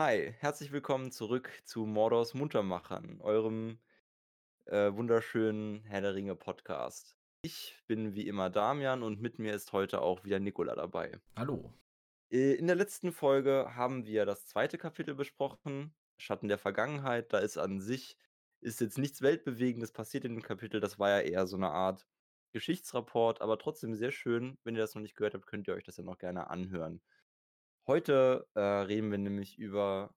Hi, herzlich willkommen zurück zu Mordors Muntermachern, eurem, äh, wunderschönen Herr der Ringe Podcast. Ich bin wie immer Damian und mit mir ist heute auch wieder Nicola dabei. Hallo. Äh, in der letzten Folge haben wir das zweite Kapitel besprochen, Schatten der Vergangenheit. Da ist an sich ist jetzt nichts Weltbewegendes passiert in dem Kapitel. Das war ja eher so eine Art Geschichtsrapport, aber trotzdem sehr schön. Wenn ihr das noch nicht gehört habt, könnt ihr euch das ja noch gerne anhören. Heute, äh, reden wir nämlich über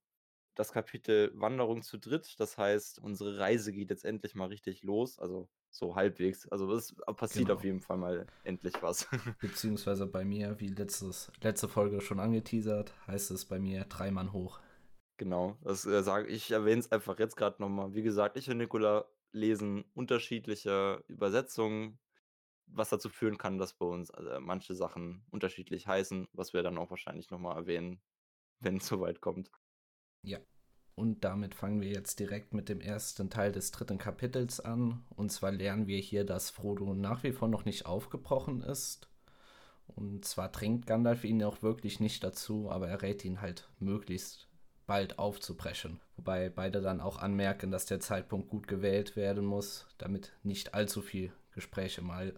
das Kapitel Wanderung zu dritt. Das heißt, unsere Reise geht jetzt endlich mal richtig los, also so halbwegs. Also es passiert Genau. auf jeden Fall mal endlich was. Beziehungsweise bei mir, wie letztes, letzte Folge schon angeteasert, heißt es bei mir drei Mann hoch. Genau, das äh, sage ich erwähne es einfach jetzt gerade nochmal. Wie gesagt, ich und Nicola lesen unterschiedliche Übersetzungen, was dazu führen kann, dass bei uns äh, manche Sachen unterschiedlich heißen, was wir dann auch wahrscheinlich nochmal erwähnen, wenn es soweit kommt. Ja. Und damit fangen wir jetzt direkt mit dem ersten Teil des dritten Kapitels an. Und zwar lernen wir hier, dass Frodo nach wie vor noch nicht aufgebrochen ist. Und zwar drängt Gandalf ihn auch wirklich nicht dazu, aber er rät ihn halt möglichst bald aufzubrechen. Wobei beide dann auch anmerken, dass der Zeitpunkt gut gewählt werden muss, damit nicht allzu viel Gespräche mal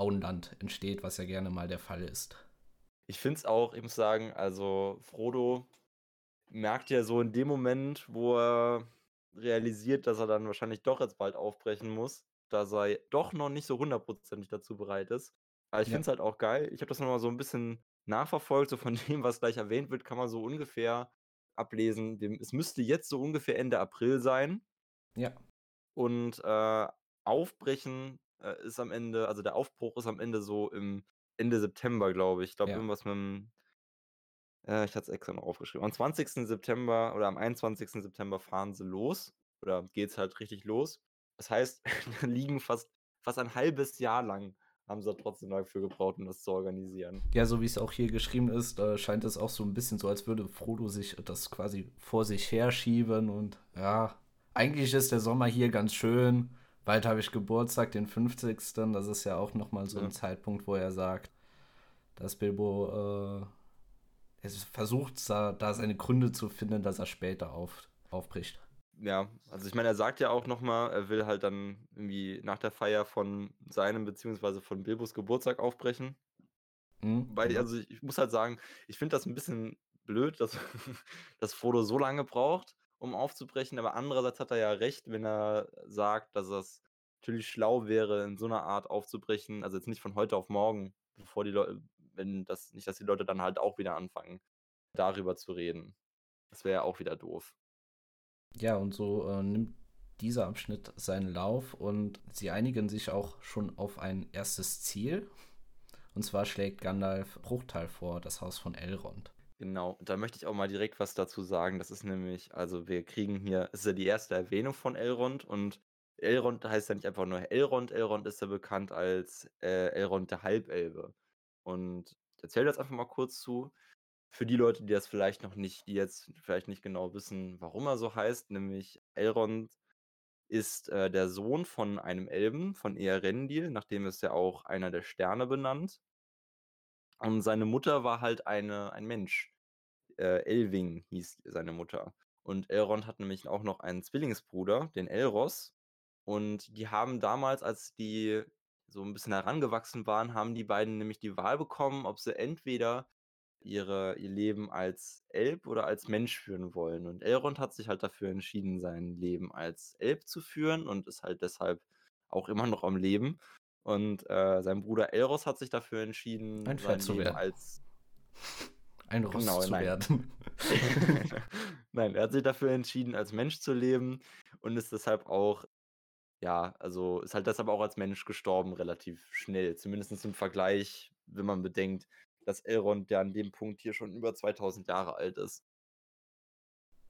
Auenland entsteht, was ja gerne mal der Fall ist. Ich finde es auch, ich muss sagen, also Frodo merkt ja so in dem Moment, wo er realisiert, dass er dann wahrscheinlich doch jetzt bald aufbrechen muss, dass er doch noch nicht so hundertprozentig dazu bereit ist. Aber ich Ja. finde es halt auch geil. Ich habe das nochmal so ein bisschen nachverfolgt, so von dem, was gleich erwähnt wird, kann man so ungefähr ablesen. Es müsste jetzt so ungefähr Ende April sein. Ja, Und äh, Aufbrechen äh, ist am Ende, also der Aufbruch ist am Ende so im Ende September, glaube ich. Ich glaube, Ja. irgendwas mit dem, äh, ich hatte es extra noch aufgeschrieben. Am 20. September oder am 21. September fahren sie los. Oder geht's halt richtig los. Das heißt, da liegen fast, fast ein halbes Jahr lang haben sie trotzdem dafür gebraucht, um das zu organisieren. ja, so wie es auch hier geschrieben ist, äh, scheint es auch so ein bisschen so, als würde Frodo sich das quasi vor sich herschieben und ja, eigentlich ist der Sommer hier ganz schön. Bald habe ich Geburtstag, den 50. Das ist ja auch nochmal so Ja. ein Zeitpunkt, wo er sagt, dass Bilbo äh, es versucht, da, da seine Gründe zu finden, dass er später auf, aufbricht. Ja, also ich meine, er sagt ja auch nochmal, er will halt dann irgendwie nach der Feier von seinem beziehungsweise von Bilbos Geburtstag aufbrechen. Hm, Weil, genau. also ich, ich muss halt sagen, ich finde das ein bisschen blöd, dass, dass Frodo so lange braucht, um aufzubrechen, aber andererseits hat er ja recht, wenn er sagt, dass es natürlich schlau wäre, in so einer Art aufzubrechen, also jetzt nicht von heute auf morgen, bevor die Leute, wenn das, nicht, dass die Leute dann halt auch wieder anfangen, darüber zu reden. Das wäre ja auch wieder doof. Ja, und so äh, nimmt dieser Abschnitt seinen Lauf und sie einigen sich auch schon auf ein erstes Ziel. Und zwar schlägt Gandalf Bruchtal vor, das Haus von Elrond. Genau, da möchte ich auch mal direkt was dazu sagen. Das ist nämlich, also wir kriegen hier, es ist ja die erste Erwähnung von Elrond und Elrond heißt ja nicht einfach nur Elrond, Elrond ist ja bekannt als äh, Elrond der Halbelbe. Und ich erzähle das einfach mal kurz zu. Für die Leute, die das vielleicht noch nicht, die jetzt vielleicht nicht genau wissen, warum er so heißt, nämlich Elrond ist äh, der Sohn von einem Elben, von Eärendil, nachdem ist ja auch einer der Sterne benannt. Und seine Mutter war halt eine, ein Mensch. Äh, Elwing hieß seine Mutter. Und Elrond hat nämlich auch noch einen Zwillingsbruder, den Elros. Und die haben damals, als die so ein bisschen herangewachsen waren, haben die beiden nämlich die Wahl bekommen, ob sie entweder ihre, ihr Leben als Elb oder als Mensch führen wollen. Und Elrond hat sich halt dafür entschieden, sein Leben als Elb zu führen und ist halt deshalb auch immer noch am Leben. Und äh, sein Bruder Elros hat sich dafür entschieden, Ein Pferd zu werden. als Ein Ross Genau, zu nein. werden. Nein, er hat sich dafür entschieden, als Mensch zu leben und ist deshalb auch, ja, also ist halt deshalb auch als Mensch gestorben, relativ schnell. Zumindest im Vergleich, wenn man bedenkt, dass Elrond, der an dem Punkt hier schon über 2000 Jahre alt ist.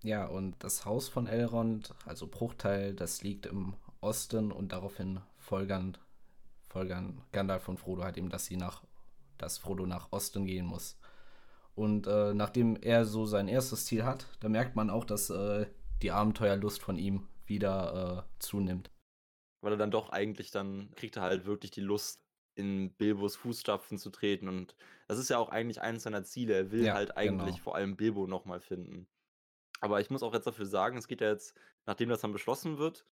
Ja, und das Haus von Elrond, also Bruchteil, das liegt im Osten und daraufhin folgern, folgern Gandalf und Frodo halt eben, dass sie nach, dass Frodo nach Osten gehen muss. Und äh, nachdem er so sein erstes Ziel hat, da merkt man auch, dass äh, die Abenteuerlust von ihm wieder äh, zunimmt. Weil er dann doch eigentlich dann kriegt er halt wirklich die Lust, in Bilbos Fußstapfen zu treten. Und das ist ja auch eigentlich eines seiner Ziele. Er will Ja, halt eigentlich genau. vor allem Bilbo nochmal finden. Aber ich muss auch jetzt dafür sagen, es geht ja jetzt, nachdem das dann beschlossen wird,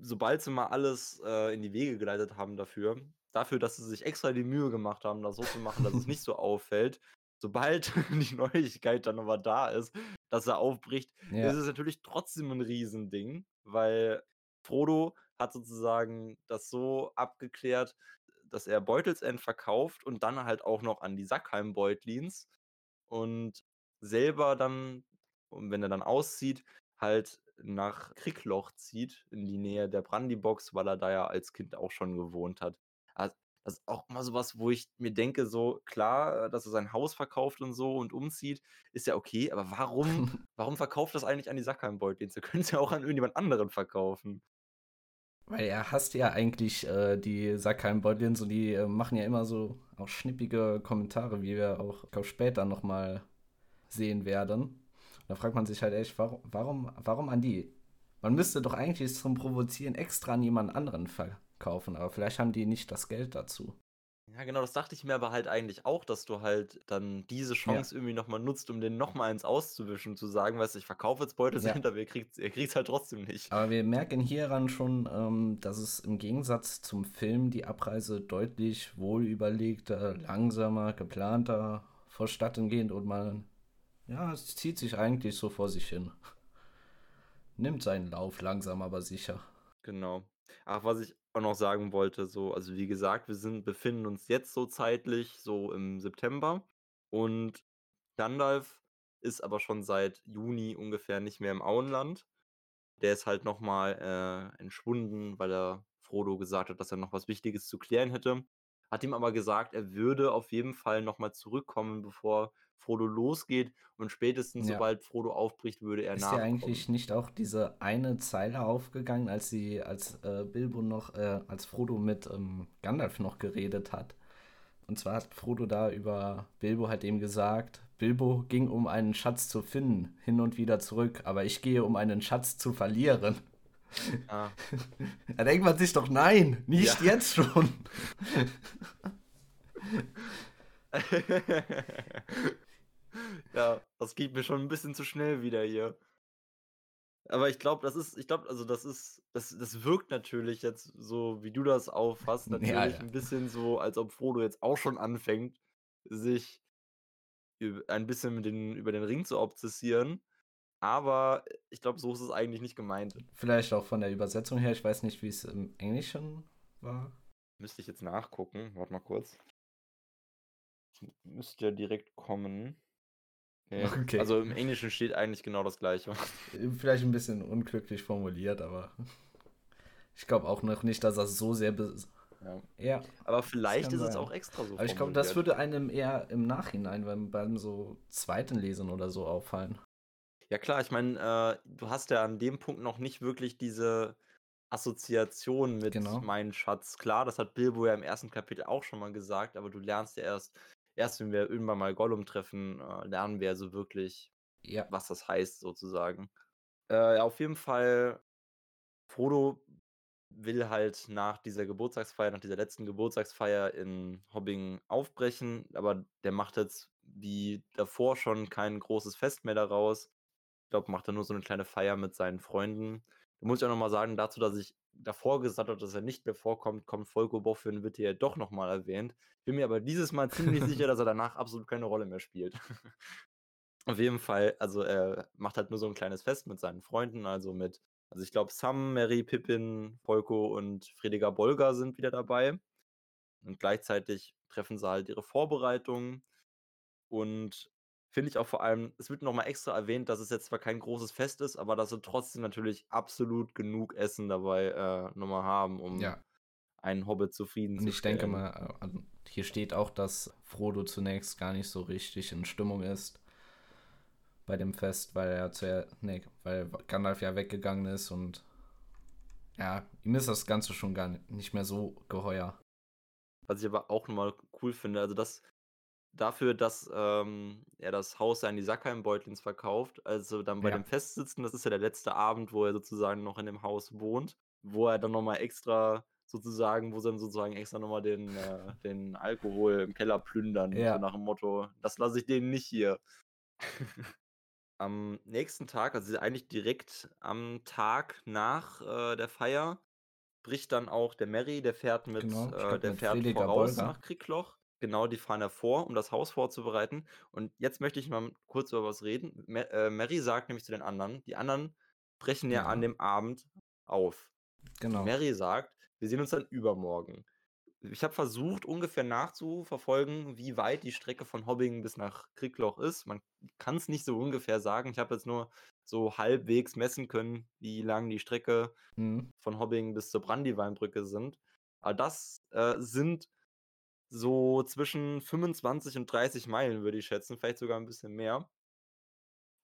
sobald sie mal alles, äh, in die Wege geleitet haben dafür dafür, dass sie sich extra die Mühe gemacht haben, das so zu machen, dass es nicht so auffällt. Sobald die Neuigkeit dann aber da ist, dass er aufbricht, Ja. ist es natürlich trotzdem 'n Riesending, weil Frodo hat sozusagen das so abgeklärt, dass er Beutelsend verkauft und dann halt auch noch an die Sackheim-Beutlins und selber dann wenn er dann auszieht, halt nach Krickloch zieht, in die Nähe der Brandybox, weil er da ja als Kind auch schon gewohnt hat. Also, das ist auch immer so was, wo ich mir denke, so klar, dass er sein Haus verkauft und so und umzieht, ist ja okay, aber warum warum verkauft er's eigentlich an die Sackheim-Beutlins? Er können's ja auch an irgendjemand anderen verkaufen. Weil er hasst ja eigentlich, äh, die Sackheim-Beutlins und die, äh, machen ja immer so auch schnippige Kommentare, wie wir auch, ich glaube, später noch mal sehen werden. Da fragt man sich halt echt, warum warum warum an die? Man müsste doch eigentlich zum Provozieren extra an jemand anderen verkaufen, aber vielleicht haben die nicht das Geld dazu. Ja, genau, das dachte ich mir aber halt eigentlich auch, dass du halt dann diese Ja. Chance irgendwie noch mal nutzt, um den noch mal eins auszuwischen, zu sagen: „Weißt du, ich verkaufe jetzt Ja. Beutelsend, aber ihr ihr kriegt's halt trotzdem nicht.“ Aber wir merken hieran schon, ähm, dass es im Gegensatz zum Film die Abreise deutlich wohlüberlegter, langsamer, geplanter vonstatten geht und man ja, es zieht sich eigentlich so vor sich hin. Nimmt seinen Lauf langsam, aber sicher. Genau. Ach, was ich auch noch sagen wollte, so also, wie gesagt, wir sind befinden uns jetzt so zeitlich so im September und Gandalf ist aber schon seit Juni ungefähr nicht mehr im Auenland. Der ist halt noch mal, äh, entschwunden, weil er Frodo gesagt hat, dass er noch was Wichtiges zu klären hätte. Hat ihm aber gesagt, er würde auf jeden Fall noch mal zurückkommen, bevor Frodo losgeht und spätestens Ja. sobald Frodo aufbricht, würde er Ist dir nachkommen. eigentlich nicht auch diese eine Zeile aufgegangen, als sie als, äh, Bilbo noch äh, als Frodo mit, ähm, Gandalf noch geredet hat? Und zwar hat Frodo da über Bilbo halt eben gesagt: „Bilbo ging, um einen Schatz zu finden, hin und wieder zurück, aber ich gehe, um einen Schatz zu verlieren.“ Ah. Da denkt man sich doch: „Nein, nicht Ja. jetzt schon.“ Ja, das geht mir schon 'n bisschen zu schnell wieder hier. Aber ich glaube, das ist ich glaube, also, das ist das das wirkt natürlich jetzt so, wie du das auffasst, Ja, natürlich ja. 'n bisschen so, als ob Frodo jetzt auch schon anfängt, sich ein bisschen mit den über den Ring zu obsessieren. Aber, äh, ich glaube, so ist es eigentlich nicht gemeint. Vielleicht auch von der Übersetzung her. Ich weiß nicht, wie's im Englischen war. Müsste ich jetzt nachgucken. Warte mal kurz. Müsste ja direkt kommen. Ne, Okay. also, im Englischen steht eigentlich genau das Gleiche. Äh, vielleicht 'n bisschen unglücklich formuliert, aber ich glaube auch noch nicht, dass er's so sehr Ja. Ja, Aber das vielleicht ist es sein. auch extra so Aber ich glaube, das würde einem eher im Nachhinein beim beim so zweiten Lesen oder so auffallen. Ja klar, ich meine, äh, du hast ja an dem Punkt noch nicht wirklich diese Assoziation mit Genau. „Mein Schatz“. Klar, das hat Bilbo ja im 1. Kapitel auch schon mal gesagt, aber du lernst ja erst erst wenn wir irgendwann mal Gollum treffen, äh, lernen wir so wirklich, Ja. was das heißt sozusagen. Äh, auf jeden Fall, Frodo will halt nach dieser Geburtstagsfeier nach dieser letzten Geburtstagsfeier in Hobbing aufbrechen, aber der macht jetzt wie davor schon kein großes Fest mehr daraus. Ich glaube, macht da nur so 'ne kleine Feier mit seinen Freunden. Da muss ich auch noch mal sagen, dazu, dass ich davor gesagt habe, dass er nicht mehr vorkommt, kommt Volker Boffin wird hier doch noch mal erwähnt. Bin mir aber dieses Mal ziemlich sicher, dass er danach absolut keine Rolle mehr spielt. Auf jeden Fall, also, er macht halt nur so 'n kleines Fest mit seinen Freunden, also, mit also, ich glaube, Sam, Merry, Pippin, Volko und Frediger Bolger sind wieder dabei. Und gleichzeitig treffen sie halt ihre Vorbereitungen. Und finde ich auch vor allem es wird noch mal extra erwähnt, dass es jetzt zwar kein großes Fest ist, aber dass sie trotzdem natürlich absolut genug Essen dabei, äh, noch mal haben, um Ja. einen Hobbit Und ich denke mal, äh, hier steht auch, dass Frodo zunächst gar nicht so richtig in Stimmung ist bei dem Fest, weil er zuer ne, weil Gandalf ja weggegangen ist und ja, ihm ist das Ganze schon gar ni nicht mehr so geheuer. Was ich aber auch noch mal cool finde, also, dass dafür, dass, ähm, er das Haus an die Sackheim-Beutlins verkauft, also, dann bei Ja. dem Fest sitzen, das ist ja der letzte Abend, wo er sozusagen noch in dem Haus wohnt, wo er dann noch mal extra sozusagen wo sie dann sozusagen extra noch mal den äh, den Alkohol im Keller plündern, so Ja. nach dem Motto: „Das lasse ich denen nicht hier.“ am nächsten Tag, also eigentlich direkt am Tag nach, äh, der Feier, bricht dann auch der Merry, der fährt mit Genau, äh, der mit fährt Prediger voraus nach Kriegloch. Genau, die fahren davor, um das Haus vorzubereiten. Und jetzt möchte ich mal kurz über was reden. Mer äh, Merry sagt nämlich zu den anderen die anderen brechen ja an Ja. dem Abend auf. Genau. Merry sagt: „Wir sehen uns dann übermorgen.“ Ich habe versucht, ungefähr nachzuverfolgen, wie weit die Strecke von Hobbingen bis nach Kriegloch ist. Man kann's nicht so ungefähr sagen. Ich habe jetzt nur so halbwegs messen können, wie lang die Strecke Mhm. von Hobbingen bis zur Brandyweinbrücke sind. Aber das, äh, sind so zwischen 25 und 30 Meilen, würde ich schätzen, vielleicht sogar 'n bisschen mehr.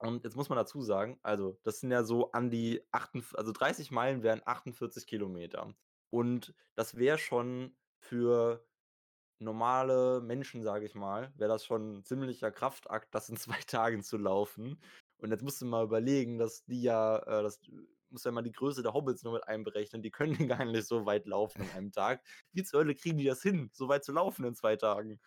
Und jetzt muss man dazu sagen, also, das sind ja so an die achtunv also 30 Meilen wären 48 Kilometer. Und das wäre schon für normale Menschen, sage ich mal wäre das schon 'n ziemlicher Kraftakt, das in 2 Tagen zu laufen. Und jetzt musst du mal überlegen, dass die ja, äh das musst ja mal die Größe der Hobbits noch mit einberechnen. Die können gar nicht so weit laufen an einem Tag. Wie zur Hölle kriegen die das hin, so weit zu laufen in 2 Tagen?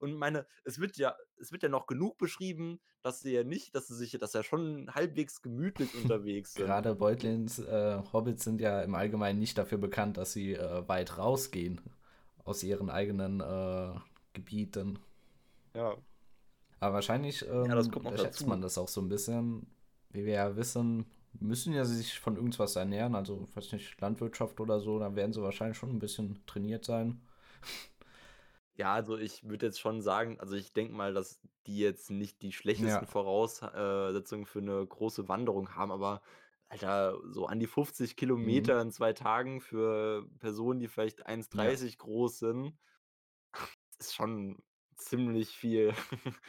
Und meine es wird ja es wird ja noch genug beschrieben, dass sie ja nicht dass sie sich dass sie ja schon halbwegs gemütlich unterwegs sind. Gerade Beutlins, äh, Hobbits sind ja im Allgemeinen nicht dafür bekannt, dass sie, äh, weit rausgehen aus ihren eigenen, äh, Gebieten. Ja. Aber wahrscheinlich, Ja, das ähm, kommt noch unterschätzt dazu. man das auch so 'n bisschen. Wie wir ja wissen, müssen ja sie sich von irgendwas ernähren, also, weiß nicht, Landwirtschaft oder so, da werden sie wahrscheinlich schon 'n bisschen trainiert sein. Ja, also, ich würde jetzt schon sagen also, ich denke mal, dass die jetzt nicht die schlechtesten Ja. Voraus äh, Setzungen für 'ne große Wanderung haben, aber Alter, so an die 50 Mhm. Kilometer in 2 Tagen für Personen, die vielleicht Ja. 1,30 groß sind, ist schon ziemlich viel.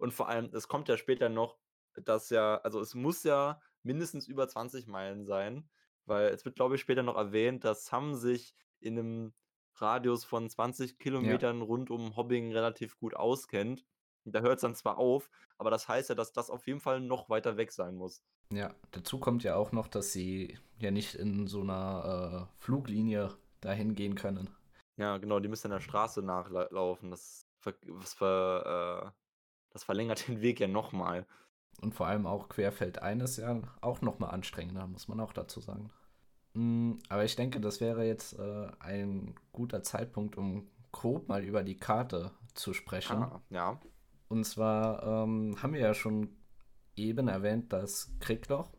Und vor allem, es kommt ja später noch, dass ja also, es muss ja mindestens über 20 Meilen sein, weil es wird, glaube ich, später noch erwähnt, dass Sam sich in 'nem Radius von 20 Ja. Kilometern rund um Hobbingen relativ gut auskennt. Da hört's dann zwar auf, aber das heißt ja, dass das auf jeden Fall noch weiter weg sein muss. Ja, dazu kommt ja auch noch, dass sie ja nicht in so 'ner, äh, Fluglinie dahin gehen können. Ja, genau, die müssen an der Straße nachla laufen. Das ver was ver äh, das verlängert den Weg ja noch mal. Und vor allem auch querfeldein ist ja auch noch mal anstrengender, muss man auch dazu sagen. Hm, aber ich denke, das wäre jetzt, äh, ein guter Zeitpunkt, um grob mal über die Karte zu sprechen. Ah, ja. Und zwar, ähm, haben wir ja schon eben erwähnt, dass Kriegloch,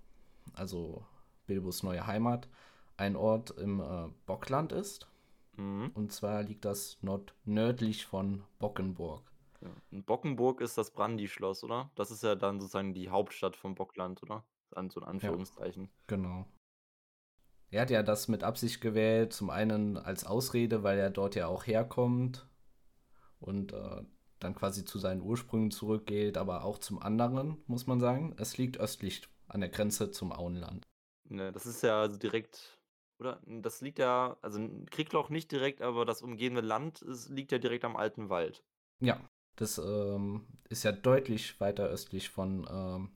also Bilbos neue Heimat, ein Ort im, äh, Bockland ist. Mhm. Und zwar liegt das nord nördlich von Bockenburg. Ja. Und Bockenburg ist das Brandyschloss, oder? Das ist ja dann sozusagen die Hauptstadt von Bockland, oder? An so in Ja, Anführungszeichen. genau. Er hat ja das mit Absicht gewählt, zum einen als Ausrede, weil er dort ja auch herkommt und, äh, dann quasi zu seinen Ursprüngen zurückgeht, aber auch zum anderen, muss man sagen, es liegt östlich an der Grenze zum Auenland. Ne, das ist ja also direkt oder? Das liegt ja also, Kriegloch nicht direkt, aber das umgebende Land ist liegt ja direkt am alten Wald. Ja, das, ähm, ist ja deutlich weiter östlich von, ähm,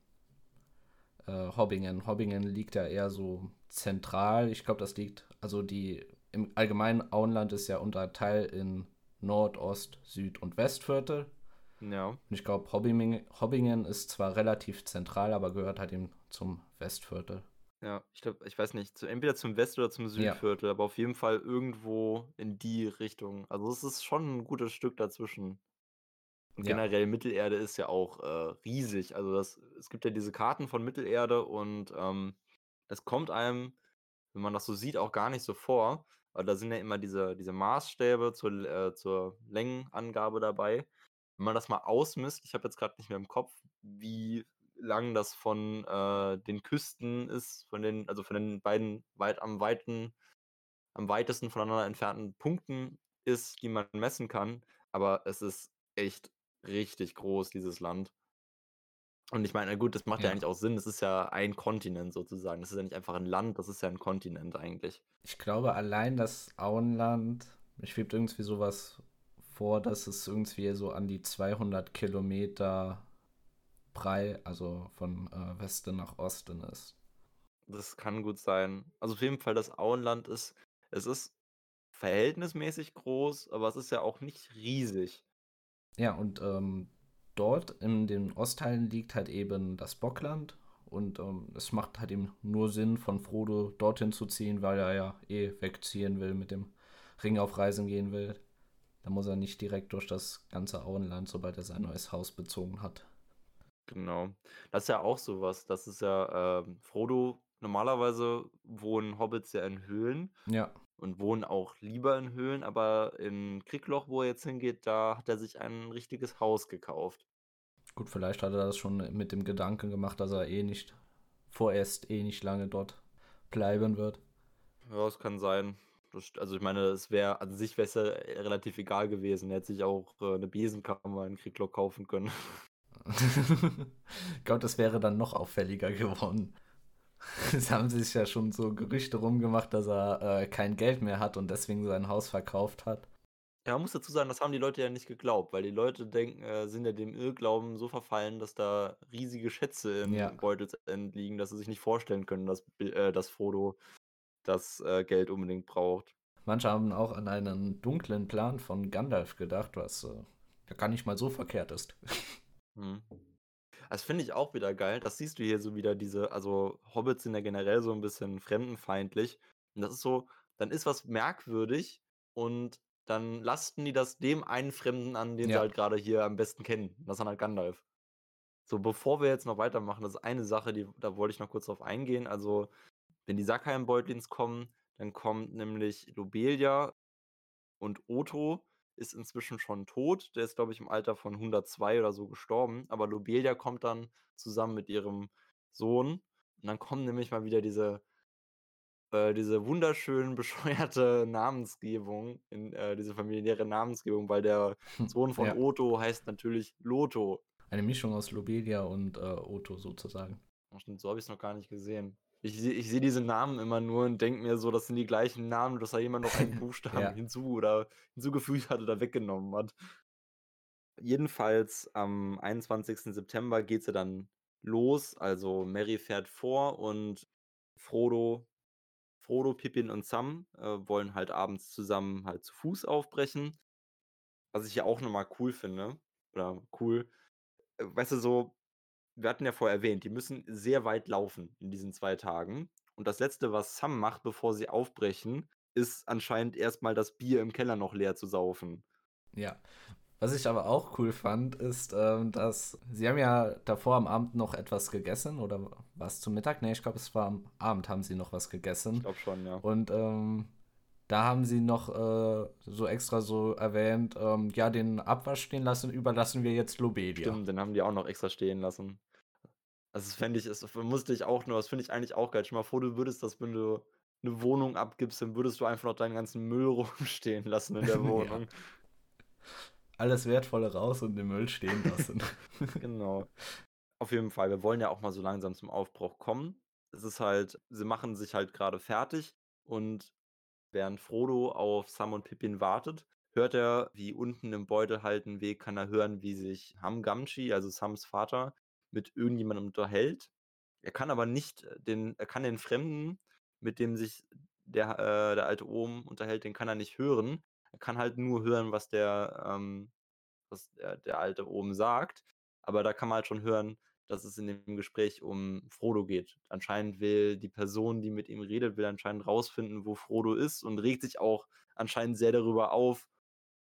äh, Hobbingen. Hobbingen liegt ja eher so zentral. Ich glaube, das liegt also, die im allgemeinen Auenland ist ja unterteilt in Nord-, Ost-, Süd und Westviertel. Ja. Und ich glaube, Hobbiming Hobbingen ist zwar relativ zentral, aber gehört halt eben zum Westviertel. Ja, ich glaube ich weiß nicht, zu entweder zum West oder zum Ja. Südviertel, aber auf jeden Fall irgendwo in die Richtung. Also, es ist schon 'n gutes Stück dazwischen. Und Ja. generell Mittelerde ist ja auch, äh, riesig. Also, das es gibt ja diese Karten von Mittelerde und, ähm, es kommt einem, wenn man das so sieht, auch gar nicht so vor, weil da sind ja immer diese diese Maßstäbe zur äh, zur Längenangabe dabei. Wenn man das mal ausmisst ich habe jetzt grad nicht mehr im Kopf, wie lang das von, äh, den Küsten ist, von den also, von den beiden weit am weiten am weitesten voneinander entfernten Punkten ist, die man messen kann. Aber es ist echt richtig groß, dieses Land. Und ich meine, na gut, das macht ja Ja. eigentlich auch Sinn. Das ist ja ein Kontinent sozusagen. Das ist ja nicht einfach 'n Land, das ist ja 'n Kontinent eigentlich. Ich glaube, allein das Auenland mir schwebt irgendwie so was vor, dass es irgendwie so an die 200 Kilometer brei also, von, äh, Westen nach Osten ist. Das kann gut sein. Also, auf jeden Fall das Auenland ist es ist verhältnismäßig groß, aber es ist ja auch nicht riesig. Ja, und, ähm dort in den Ostteilen liegt halt eben das Bockland und ähm, es macht halt eben nur Sinn, von Frodo dorthin zu ziehen, weil er ja eh wegziehen will, mit dem Ring auf Reisen gehen will. Da muss er nicht direkt durch das ganze Auenland, sobald er sein neues Haus bezogen hat. Genau. Das ist ja auch sowas. Das ist ja, ähm, Frodo normalerweise wohnen Hobbits ja in Höhlen Ja, und wohnen auch lieber in Höhlen, aber in Kriegloch, wo er jetzt hingeht, da hat er sich ein richtiges Haus gekauft. gut, vielleicht hat er das schon mit dem Gedanken gemacht, dass er eh nicht, vorerst eh nicht lange dort bleiben wird. Ja, es kann sein. Also ich meine, es wäre an sich ja relativ egal gewesen. Er hätte sich auch äh, eine Besenkammer in Kriegloch kaufen können. ich glaube, das wäre dann noch auffälliger geworden. Es haben sich ja schon so Gerüchte rumgemacht, dass er äh, kein Geld mehr hat und deswegen sein Haus verkauft hat. Ja, man muss dazu sagen, das haben die Leute ja nicht geglaubt, weil die Leute denken, äh, sind ja dem Irrglauben so verfallen, dass da riesige Schätze in Ja. Beutelsend liegen, dass sie sich nicht vorstellen können, dass, äh, dass Frodo das äh, Geld unbedingt braucht. Manche haben auch an einen dunklen Plan von Gandalf gedacht, was äh, ja gar nicht mal so verkehrt ist. Hm. Das finde ich auch wieder geil. Das siehst du hier so wieder, diese, also Hobbits sind ja generell so ein bisschen fremdenfeindlich. Und das ist so, dann ist was merkwürdig und dann lasten die das dem einen Fremden an, den sie Ja. halt gerade hier am besten kennen. Das ist dann halt Gandalf. So, bevor wir jetzt noch weitermachen, das ist eine Sache, die, da wollte ich noch kurz drauf eingehen. Also, wenn die Sackheim-Beutlins kommen, dann kommt nämlich Lobelia und Otto ist inzwischen schon tot. Der ist, glaube ich, im Alter von 102 oder so gestorben. Aber Lobelia kommt dann zusammen mit ihrem Sohn. Und dann kommen nämlich mal wieder diese, äh, diese wunderschön bescheuerte Namensgebung, in äh, diese familiäre Namensgebung, weil der Sohn von Ja. Otto heißt natürlich Loto. Eine Mischung aus Lobelia und äh, Otto sozusagen. Stimmt, so habe ich es noch gar nicht gesehen. Ich, ich sehe diese Namen immer nur und denke mir so, das sind die gleichen Namen, dass da jemand noch einen Buchstaben Ja. hinzu oder hinzugefügt hat oder weggenommen hat. Jedenfalls am 21. September geht sie dann los. Also Mary fährt vor und Frodo, Frodo, Pippin und Sam äh, wollen halt abends zusammen halt zu Fuß aufbrechen. Was ich ja auch nochmal cool finde. Oder cool. Äh, Weißt du, so, wir hatten ja vorher erwähnt, die müssen sehr weit laufen in diesen zwei Tagen. Und das Letzte, was Sam macht, bevor sie aufbrechen, ist anscheinend erstmal das Bier im Keller noch leer zu saufen. Ja. Was ich aber auch cool fand, ist, ähm, dass sie haben ja davor am Abend noch etwas gegessen oder was zum Mittag? Nee, ich glaube, es war am Abend haben sie noch was Ich gegessen. glaube schon, ja. Und ähm, da haben sie noch äh, so extra so erwähnt, ähm, ja, den Abwasch stehen lassen, überlassen wir jetzt Lobelia. Stimmt, den haben die auch noch extra stehen lassen. Also das fände ich, das musste ich auch nur, das finde ich eigentlich auch geil. Stell mal vor, du würdest das, wenn du eine Wohnung abgibst, dann würdest du einfach noch deinen ganzen Müll rumstehen lassen in der Ja. Wohnung. Alles Wertvolle raus und den Müll stehen lassen. Genau. Auf jeden Fall, wir wollen ja auch mal so langsam zum Aufbruch kommen. Es ist halt, sie machen sich halt gerade fertig und während Frodo auf Sam und Pippin wartet, hört er, wie unten im Beutel halt einen Weg, kann er hören, wie sich Ham Gamgee, also Sams Vater, mit irgendjemandem unterhält. Er kann aber nicht den, er kann den Fremden, mit dem sich der, äh, der alte Ohm unterhält, den kann er nicht hören. Er kann halt nur hören, was der, ähm, was der, der alte oben sagt. Aber da kann man halt schon hören, dass es in dem Gespräch um Frodo geht. Anscheinend will die Person, die mit ihm redet, will anscheinend rausfinden, wo Frodo ist und regt sich auch anscheinend sehr darüber auf,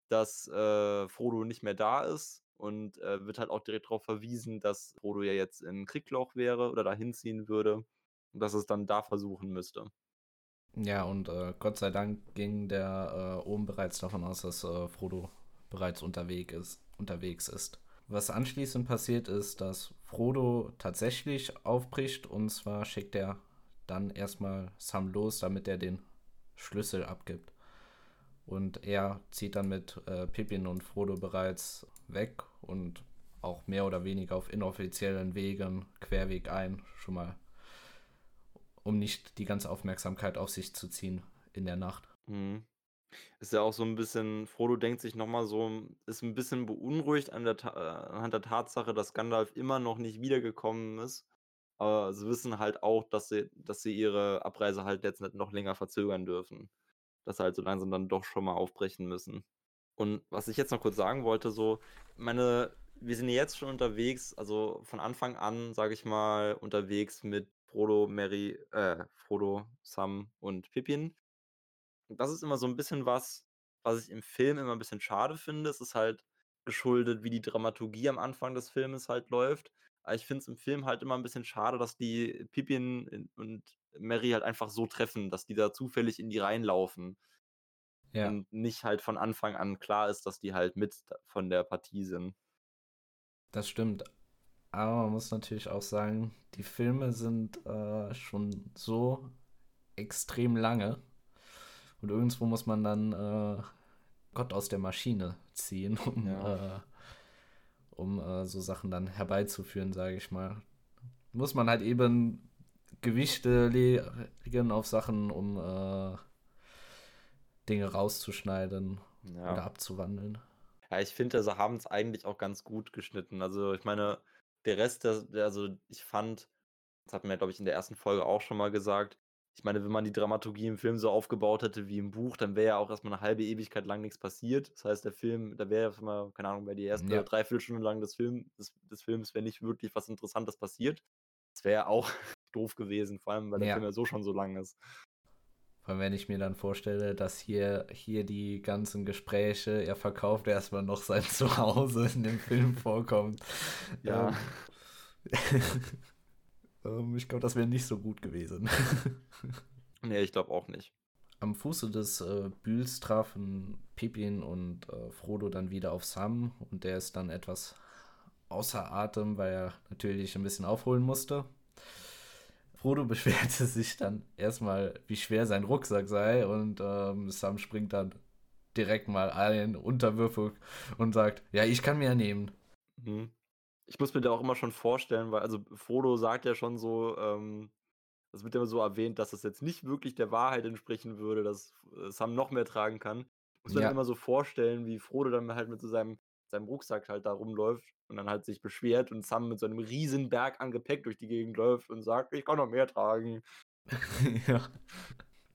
dass äh, Frodo nicht mehr da ist und äh, wird halt auch direkt darauf verwiesen, dass Frodo ja jetzt in Kriegloch wäre oder dahin ziehen würde und dass es dann da versuchen müsste. Ja, und äh, Gott sei Dank ging der äh, oben bereits davon aus, dass äh, Frodo bereits unterwegs ist, unterwegs ist. Was anschließend passiert ist, dass Frodo tatsächlich aufbricht und zwar schickt er dann erstmal Sam los, damit er den Schlüssel abgibt. Und er zieht dann mit äh, Pippin und Frodo bereits weg und auch mehr oder weniger auf inoffiziellen Wegen querweg ein, schon mal um nicht die ganze Aufmerksamkeit auf sich zu ziehen in der Nacht. Mhm. Ist ja auch so ein bisschen, Frodo denkt sich nochmal so, ist ein bisschen beunruhigt an der, äh, anhand der Tatsache, dass Gandalf immer noch nicht wiedergekommen ist. Aber sie wissen halt auch, dass sie, dass sie ihre Abreise halt jetzt nicht noch länger verzögern dürfen. Dass sie halt so langsam dann doch schon mal aufbrechen müssen. Und was ich jetzt noch kurz sagen wollte, so, meine, wir sind jetzt schon unterwegs, also von Anfang an, sage ich mal, unterwegs mit Frodo, Merry, äh, Frodo, Sam und Pippin. Das ist immer so ein bisschen was, was ich im Film immer ein bisschen schade finde. Es ist halt geschuldet, wie die Dramaturgie am Anfang des Filmes halt läuft. Aber ich finde es im Film halt immer ein bisschen schade, dass die Pippin und Merry halt einfach so treffen, dass die da zufällig in die reinlaufen. Ja. Und nicht halt von Anfang an klar ist, dass die halt mit von der Partie sind. Das stimmt. Aber man muss natürlich auch sagen, die Filme sind äh, schon so extrem lange. Und irgendwo muss man dann äh, Gott aus der Maschine ziehen, um, Ja. äh, um äh, so Sachen dann herbeizuführen, sage ich mal. Muss man halt eben Gewichte legen auf Sachen, um äh, Dinge rauszuschneiden Ja. oder abzuwandeln. Ja, ich finde, sie haben es eigentlich auch ganz gut geschnitten. Also, ich meine, der Rest, der, also ich fand, das hat man ja, glaube ich, in der ersten Folge auch schon mal gesagt. Ich meine, wenn man die Dramaturgie im Film so aufgebaut hätte wie im Buch, dann wäre ja auch erstmal eine halbe Ewigkeit lang nichts passiert. Das heißt, der Film, da wäre ja mal, keine Ahnung, bei die erste Ja. Dreiviertelstunde lang des, Film, des, des Films wäre nicht wirklich was Interessantes passiert. Das wäre ja auch doof gewesen, vor allem, weil der Ja. Film ja so schon so lang ist. Vor allem, wenn ich mir dann vorstelle, dass hier, hier die ganzen Gespräche, er verkauft erstmal noch sein Zuhause in dem Film vorkommt. Ja. Ähm, ähm, ich glaube, das wäre nicht so gut gewesen. Nee, ich glaube auch nicht. Am Fuße des äh, Bühls trafen Pippin und äh, Frodo dann wieder auf Sam und der ist dann etwas außer Atem, weil er natürlich ein bisschen aufholen musste. Frodo beschwerte sich dann erstmal, wie schwer sein Rucksack sei und ähm, Sam springt dann direkt mal ein, unterwürfig und sagt, ja, ich kann mir nehmen. Mhm. Ich muss mir da auch immer schon vorstellen, weil, also Frodo sagt ja schon so, ähm, das wird ja immer so erwähnt, dass das jetzt nicht wirklich der Wahrheit entsprechen würde, dass äh, Sam noch mehr tragen kann. Ich muss mir Ja. dann immer so vorstellen, wie Frodo dann halt mit so seinem, seinem Rucksack halt da rumläuft und dann halt sich beschwert und Sam mit so einem riesen Berg an Gepäck durch die Gegend läuft und sagt, ich kann noch mehr tragen. ja.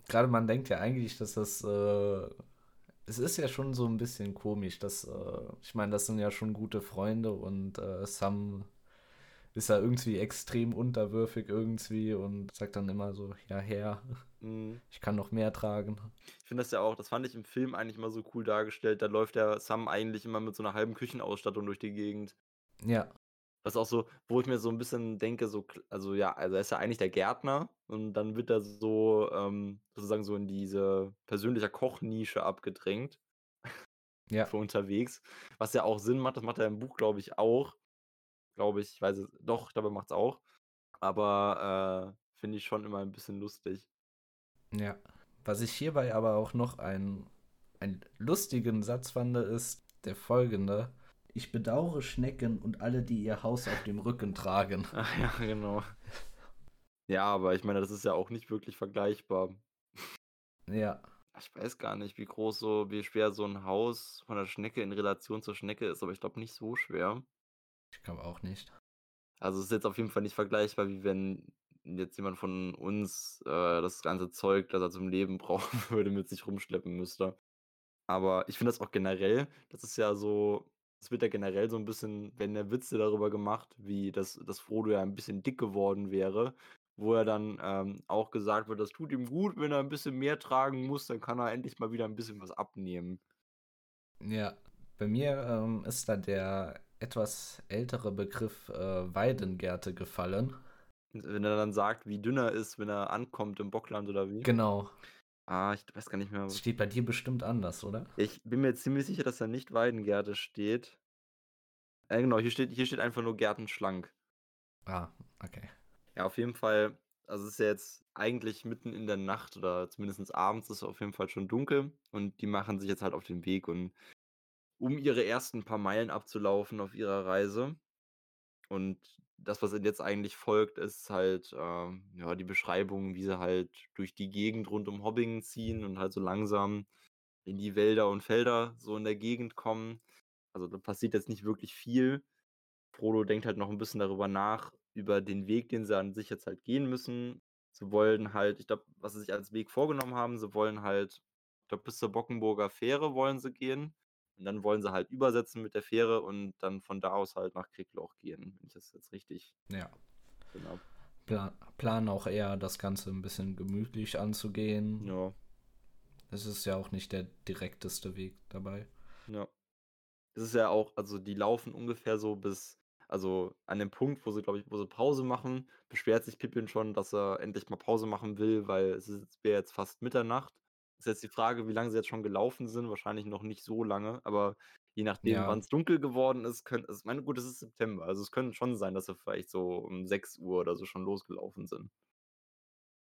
Gerade man denkt ja eigentlich, dass das. Äh, es ist ja schon so ein bisschen komisch, dass. Äh, ich meine, das sind ja schon gute Freunde und äh, Sam ist ja irgendwie extrem unterwürfig irgendwie und sagt dann immer so: Ja, Herr, Mhm. ich kann noch mehr tragen. Ich finde das ja auch, das fand ich im Film eigentlich immer so cool dargestellt. Da läuft der Sam eigentlich immer mit so einer halben Küchenausstattung durch die Gegend. Ja, Das ist auch so, wo ich mir so ein bisschen denke, so, also ja, also er ist ja eigentlich der Gärtner und dann wird er so ähm, sozusagen so in diese persönliche Kochnische abgedrängt ja, für unterwegs, was ja auch Sinn macht. Das macht er im Buch, glaube ich, auch. Glaube ich, ich weiß es, doch, ich glaube, er macht es auch. Aber äh, finde ich schon immer ein bisschen lustig. Ja. Was ich hierbei aber auch noch einen, einen lustigen Satz fand, ist der folgende. Ich bedauere Schnecken und alle, die ihr Haus auf dem Rücken tragen. Ach ja, genau. Ja, aber ich meine, das ist ja auch nicht wirklich vergleichbar. Ja, Ich weiß gar nicht, wie groß so, wie schwer so ein Haus von der Schnecke in Relation zur Schnecke ist, aber ich glaube nicht so schwer. ich glaube auch nicht. Also es ist jetzt auf jeden Fall nicht vergleichbar, wie wenn jetzt jemand von uns äh, das ganze Zeug, das er zum Leben brauchen würde, mit sich rumschleppen müsste. Aber ich finde das auch generell, das ist ja so, es wird ja generell so ein bisschen, wenn der Witze darüber gemacht, wie das, dass Frodo ja ein bisschen dick geworden wäre, wo er dann ähm, auch gesagt wird, das tut ihm gut, wenn er ein bisschen mehr tragen muss, dann kann er endlich mal wieder ein bisschen was abnehmen. Ja, bei mir ähm, ist da der etwas ältere Begriff äh, Weidengärte gefallen. Wenn er dann sagt, wie dünn er ist, wenn er ankommt im Bockland oder wie? Genau. Ah, ich weiß gar nicht mehr. Das steht bei dir bestimmt anders, oder? Ich bin mir ziemlich sicher, dass da nicht Weidengärte steht. Äh, genau, hier steht, hier steht einfach nur Gärtenschlank. Ah, okay. Ja, auf jeden Fall, also es ist ja jetzt eigentlich mitten in der Nacht oder zumindest abends ist es auf jeden Fall schon dunkel und die machen sich jetzt halt auf den Weg und um ihre ersten paar Meilen abzulaufen auf ihrer Reise. Und das, was jetzt eigentlich folgt, ist halt ähm, ja, die Beschreibung, wie sie halt durch die Gegend rund um Hobbingen ziehen und halt so langsam in die Wälder und Felder so in der Gegend kommen. Also da passiert jetzt nicht wirklich viel. Frodo denkt halt noch ein bisschen darüber nach, über den Weg, den sie an sich jetzt halt gehen müssen. Sie wollen halt, ich glaube, was sie sich als Weg vorgenommen haben, sie wollen halt, ich glaube, bis zur Bockenburger Fähre wollen sie gehen. Und dann wollen sie halt übersetzen mit der Fähre und dann von da aus halt nach Kriegloch gehen, wenn ich das jetzt richtig. Ja. Genau. Plan, planen auch eher, das Ganze ein bisschen gemütlich anzugehen. Ja. Es ist ja auch nicht der direkteste Weg dabei. Ja. Es ist ja auch, also die laufen ungefähr so bis, also an dem Punkt, wo sie, glaube ich, wo sie Pause machen, beschwert sich Pippin schon, dass er endlich mal Pause machen will, weil es wäre jetzt fast Mitternacht. Ist jetzt die Frage, wie lange sie jetzt schon gelaufen sind. Wahrscheinlich noch nicht so lange, aber je nachdem, Ja. wann es dunkel geworden ist, könnte es, meine, gut, es ist September, also es könnte schon sein, dass sie vielleicht so um 6 Uhr oder so schon losgelaufen sind.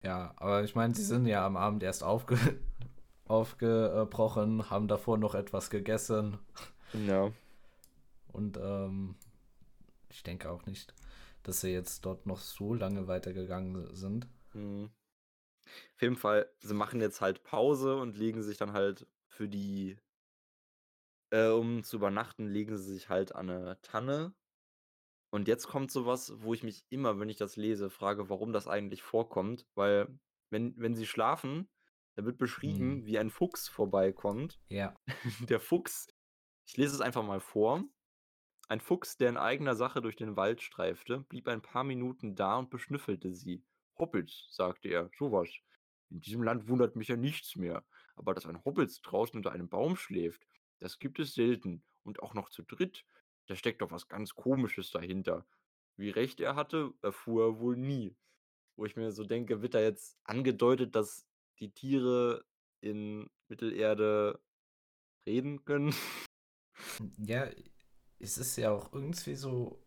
Ja, aber ich meine, sie sind ja am Abend erst aufge aufgebrochen, haben davor noch etwas gegessen Ja. und ähm, ich denke auch nicht, dass sie jetzt dort noch so lange weitergegangen sind. Mhm. Auf jeden Fall, sie machen jetzt halt Pause und legen sich dann halt für die, äh, um zu übernachten, legen sie sich halt an eine Tanne. Und jetzt kommt sowas, wo ich mich immer, wenn ich das lese, frage, warum das eigentlich vorkommt. Weil, wenn, wenn sie schlafen, da wird beschrieben, Mhm. wie ein Fuchs vorbeikommt. Ja, Der Fuchs, ich lese es einfach mal vor. Ein Fuchs, der in eigener Sache durch den Wald streifte, blieb ein paar Minuten da und beschnüffelte sie. Hobbits, sagte er, sowas. In diesem Land wundert mich ja nichts mehr. Aber dass ein Hobbits draußen unter einem Baum schläft, das gibt es selten. Und auch noch zu dritt. Da steckt doch was ganz Komisches dahinter. Wie recht er hatte, erfuhr er wohl nie. Wo ich mir so denke, wird da jetzt angedeutet, dass die Tiere in Mittelerde reden können? ja, es ist ja auch irgendwie so,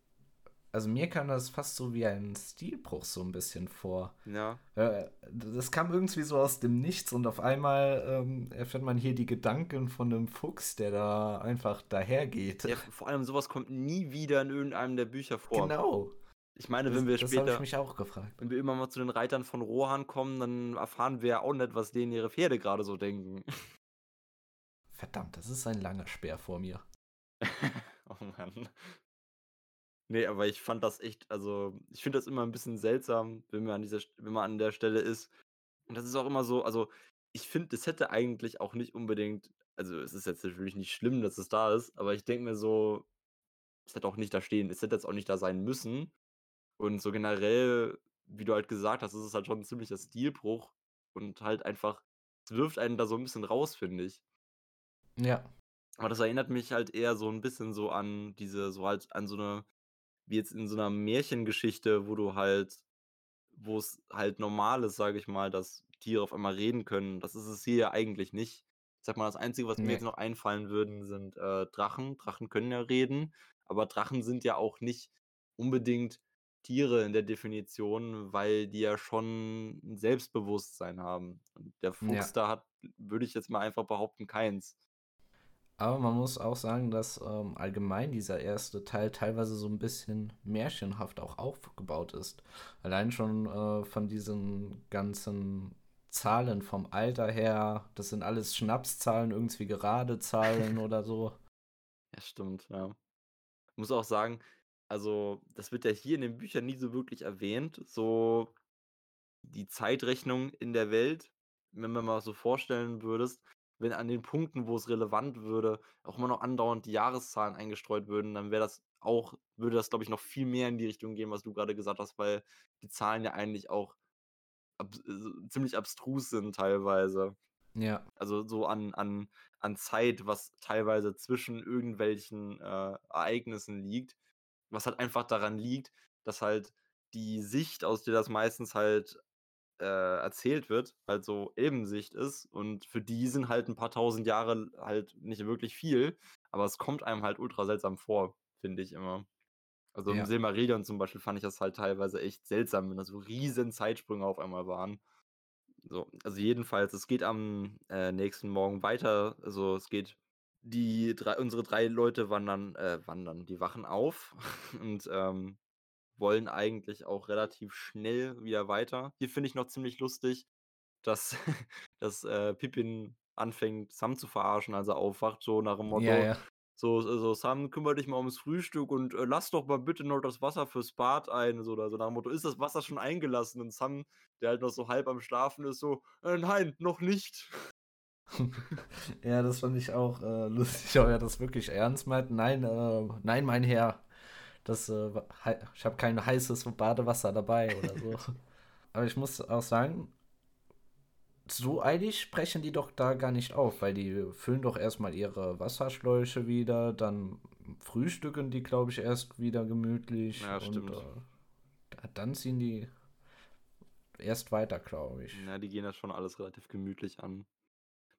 also mir kam das fast so wie ein Stilbruch so ein bisschen vor. ja. Äh, Das kam irgendwie so aus dem Nichts und auf einmal ähm, erfährt man hier die Gedanken von einem Fuchs, der da einfach dahergeht. Ja, vor allem sowas kommt nie wieder in irgendeinem der Bücher vor. Genau. Ich meine, Das, wenn wir das habe ich später, mich auch gefragt. wenn wir immer mal zu den Reitern von Rohan kommen, dann erfahren wir ja auch nicht, was denen ihre Pferde gerade so denken. Verdammt, das ist ein langer Speer vor mir. oh Mann. Nee, aber ich fand das echt, also ich finde das immer ein bisschen seltsam, wenn man an dieser, wenn man an der Stelle ist. Und das ist auch immer so, also ich finde, es hätte eigentlich auch nicht unbedingt, also es ist jetzt natürlich nicht schlimm, dass es da ist, aber ich denke mir so, es hätte auch nicht da stehen, es hätte jetzt auch nicht da sein müssen. Und so generell, wie du halt gesagt hast, ist es halt schon ein ziemlicher Stilbruch und halt einfach, es wirft einen da so ein bisschen raus, finde ich. Ja, Aber das erinnert mich halt eher so ein bisschen so an diese, so halt an so eine, wie jetzt in so einer Märchengeschichte, wo du halt, wo es halt normal ist, sage ich mal, dass Tiere auf einmal reden können. Das ist es hier ja eigentlich nicht. Ich sag mal, das Einzige, was mir Nee. jetzt noch einfallen würden, sind äh, Drachen. Drachen können ja reden, aber Drachen sind ja auch nicht unbedingt Tiere in der Definition, weil die ja schon ein Selbstbewusstsein haben. Und der Fuchs Ja. da hat, würde ich jetzt mal einfach behaupten, keins. Aber man muss auch sagen, dass ähm, allgemein dieser erste Teil teilweise so ein bisschen märchenhaft auch aufgebaut ist. Allein schon äh, von diesen ganzen Zahlen vom Alter her, das sind alles Schnapszahlen, irgendwie gerade Zahlen oder so. Ja, stimmt, ja. Muss auch sagen, also das wird ja hier in den Büchern nie so wirklich erwähnt, so die Zeitrechnung in der Welt, wenn man mal so vorstellen würdest, wenn an den Punkten, wo es relevant würde, auch immer noch andauernd die Jahreszahlen eingestreut würden, dann wäre das auch, würde das, glaube ich, noch viel mehr in die Richtung gehen, was du gerade gesagt hast, weil die Zahlen ja eigentlich auch ab, äh, ziemlich abstrus sind teilweise. Ja, also so an, an, an Zeit, was teilweise zwischen irgendwelchen äh, Ereignissen liegt, was halt einfach daran liegt, dass halt die Sicht, aus der das meistens halt äh, erzählt wird, halt so Ebensicht ist und für die sind halt ein paar tausend Jahre halt nicht wirklich viel, aber es kommt einem halt ultra seltsam vor, finde ich immer. Also im Ja. Silmarillion zum Beispiel fand ich das halt teilweise echt seltsam, wenn da so riesen Zeitsprünge auf einmal waren. So, also jedenfalls, es geht am äh, nächsten Morgen weiter. Also es geht, die drei, unsere drei Leute wandern, äh, wandern, die wachen auf und ähm, wollen eigentlich auch relativ schnell wieder weiter. Hier finde ich noch ziemlich lustig, dass, dass äh, Pippin anfängt, Sam zu verarschen, als er aufwacht, so nach dem Motto, ja, ja. so, so Sam, kümmere dich mal ums Frühstück und äh, lass doch mal bitte noch das Wasser fürs Bad ein. So, oder so nach dem Motto, ist das Wasser schon eingelassen? Und Sam, der halt noch so halb am Schlafen ist, so, äh, nein, noch nicht. ja, das fand ich auch äh, lustig, ob er das wirklich ernst meint. Nein, äh, nein, mein Herr, das, äh, ich habe kein heißes Badewasser dabei oder so. Aber ich muss auch sagen, so eilig sprechen die doch da gar nicht auf, weil die füllen doch erstmal ihre Wasserschläuche wieder, dann frühstücken die, glaube ich, erst wieder gemütlich. Ja, stimmt. Und, äh, dann ziehen die erst weiter, glaube ich. Ja, die gehen das schon alles relativ gemütlich an.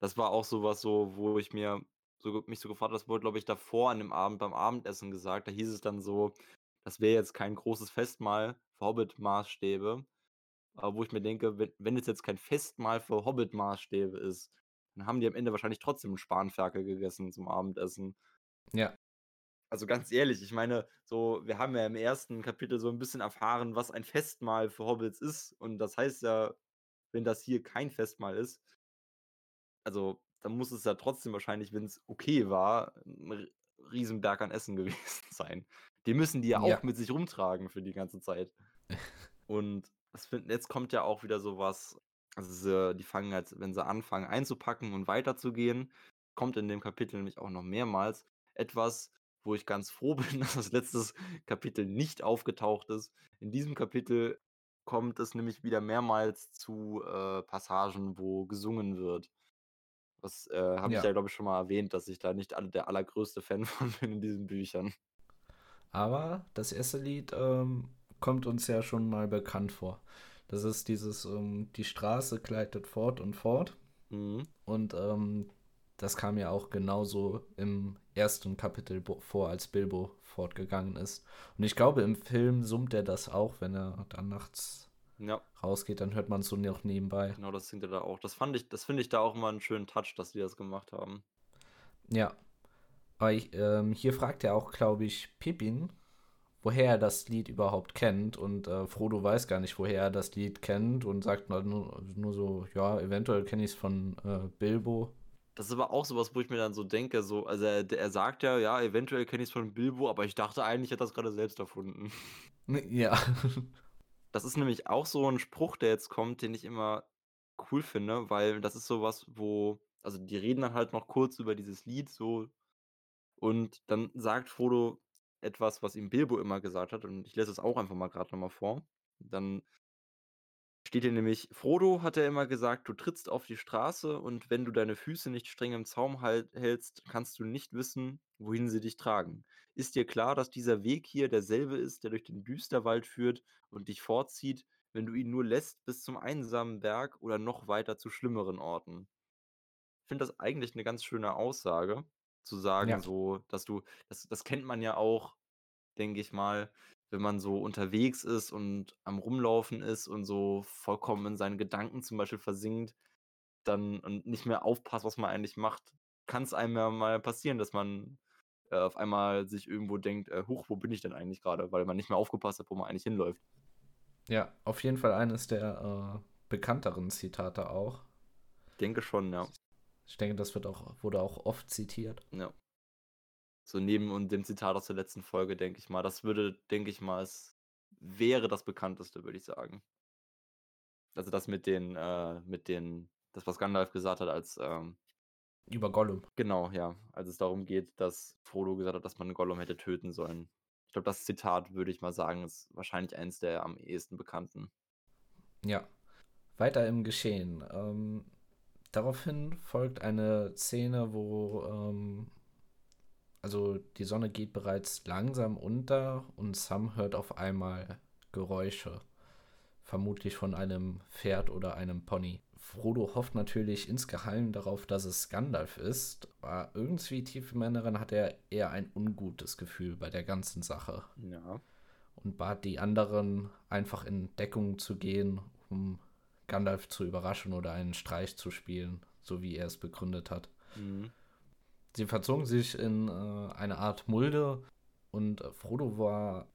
Das war auch sowas so, wo ich mir so, mich so gefragt das wurde, glaube ich, davor an dem Abend beim Abendessen gesagt. Da hieß es dann so, das wäre jetzt kein großes Festmahl für Hobbit-Maßstäbe. Aber wo ich mir denke, wenn, wenn es jetzt kein Festmahl für Hobbit-Maßstäbe ist, dann haben die am Ende wahrscheinlich trotzdem einen Spanferkel gegessen zum Abendessen. Ja. Also ganz ehrlich, ich meine, so, wir haben ja im ersten Kapitel so ein bisschen erfahren, was ein Festmahl für Hobbits ist. Und das heißt ja, wenn das hier kein Festmahl ist, also dann muss es ja trotzdem wahrscheinlich, wenn es okay war, ein Riesenberg an Essen gewesen sein. Den müssen die ja auch ja. mit sich rumtragen für die ganze Zeit. Und find, jetzt kommt ja auch wieder sowas, also sie, die fangen halt, wenn sie anfangen einzupacken und weiterzugehen, kommt in dem Kapitel nämlich auch noch mehrmals etwas, wo ich ganz froh bin, dass das letzte Kapitel nicht aufgetaucht ist. In diesem Kapitel kommt es nämlich wieder mehrmals zu äh, Passagen, wo gesungen wird. Das äh, habe ja. ich ja, glaube ich, schon mal erwähnt, dass ich da nicht alle, der allergrößte Fan von bin in diesen Büchern. Aber das erste Lied ähm, kommt uns ja schon mal bekannt vor. Das ist dieses, ähm, die Straße gleitet fort und fort. Mhm. Und ähm, das kam ja auch genauso im ersten Kapitel vor, als Bilbo fortgegangen ist. Und ich glaube, im Film summt er das auch, wenn er dann nachts ja. rausgeht, dann hört man es so noch nebenbei. Genau, das singt er da auch. Das fand ich, das finde ich da auch immer einen schönen Touch, dass die das gemacht haben. Ja. Aber ich, ähm, hier fragt er auch, glaube ich, Pippin, woher er das Lied überhaupt kennt. Und äh, Frodo weiß gar nicht, woher er das Lied kennt und sagt nur, nur so, ja, eventuell kenne ich es von äh, Bilbo das ist aber auch sowas, wo ich mir dann so denke, so, also er, er sagt ja, ja, eventuell kenne ich es von Bilbo, aber ich dachte eigentlich, er hat das gerade selbst erfunden. Ja. Das ist nämlich auch so ein Spruch, der jetzt kommt, den ich immer cool finde, weil das ist sowas, wo, also die reden dann halt noch kurz über dieses Lied so und dann sagt Frodo etwas, was ihm Bilbo immer gesagt hat und ich lese es auch einfach mal gerade nochmal vor. Dann Steht hier nämlich: „Frodo hat er immer gesagt, du trittst auf die Straße und wenn du deine Füße nicht streng im Zaum halt hältst, kannst du nicht wissen, wohin sie dich tragen. Ist dir klar, dass dieser Weg hier derselbe ist, der durch den Düsterwald führt und dich fortzieht, wenn du ihn nur lässt bis zum einsamen Berg oder noch weiter zu schlimmeren Orten?“ Ich finde das eigentlich eine ganz schöne Aussage, zu sagen Ja. so, dass du das das kennt man ja auch, denke ich mal wenn man so unterwegs ist und am Rumlaufen ist und so vollkommen in seinen Gedanken zum Beispiel versinkt, dann und nicht mehr aufpasst, was man eigentlich macht, kann es einem ja mal passieren, dass man äh, auf einmal sich irgendwo denkt, äh, huch, wo bin ich denn eigentlich gerade, weil man nicht mehr aufgepasst hat, wo man eigentlich hinläuft. Ja, auf jeden Fall eines der äh, bekannteren Zitate auch. Ich denke schon, ja. Ich denke, das wird auch, wurde auch oft zitiert. Ja. So neben und dem Zitat aus der letzten Folge, denke ich mal. Das würde, denke ich mal, es wäre das bekannteste, würde ich sagen. Also das mit den, äh, mit den, das, was Gandalf gesagt hat, als ähm, über Gollum. Genau, ja. Als es darum geht, dass Frodo gesagt hat, dass man Gollum hätte töten sollen. Ich glaube, das Zitat, würde ich mal sagen, ist wahrscheinlich eins der am ehesten bekannten. Ja. Weiter im Geschehen. Ähm, daraufhin folgt eine Szene, wo ähm, also die Sonne geht bereits langsam unter und Sam hört auf einmal Geräusche. Vermutlich von einem Pferd oder einem Pony. Frodo hofft natürlich insgeheim darauf, dass es Gandalf ist, aber irgendwie tief im Inneren hat er eher ein ungutes Gefühl bei der ganzen Sache. Ja. Und bat die anderen, einfach in Deckung zu gehen, um Gandalf zu überraschen oder einen Streich zu spielen, so wie er es begründet hat. Mhm. Sie verzogen sich in äh, eine Art Mulde und Frodo war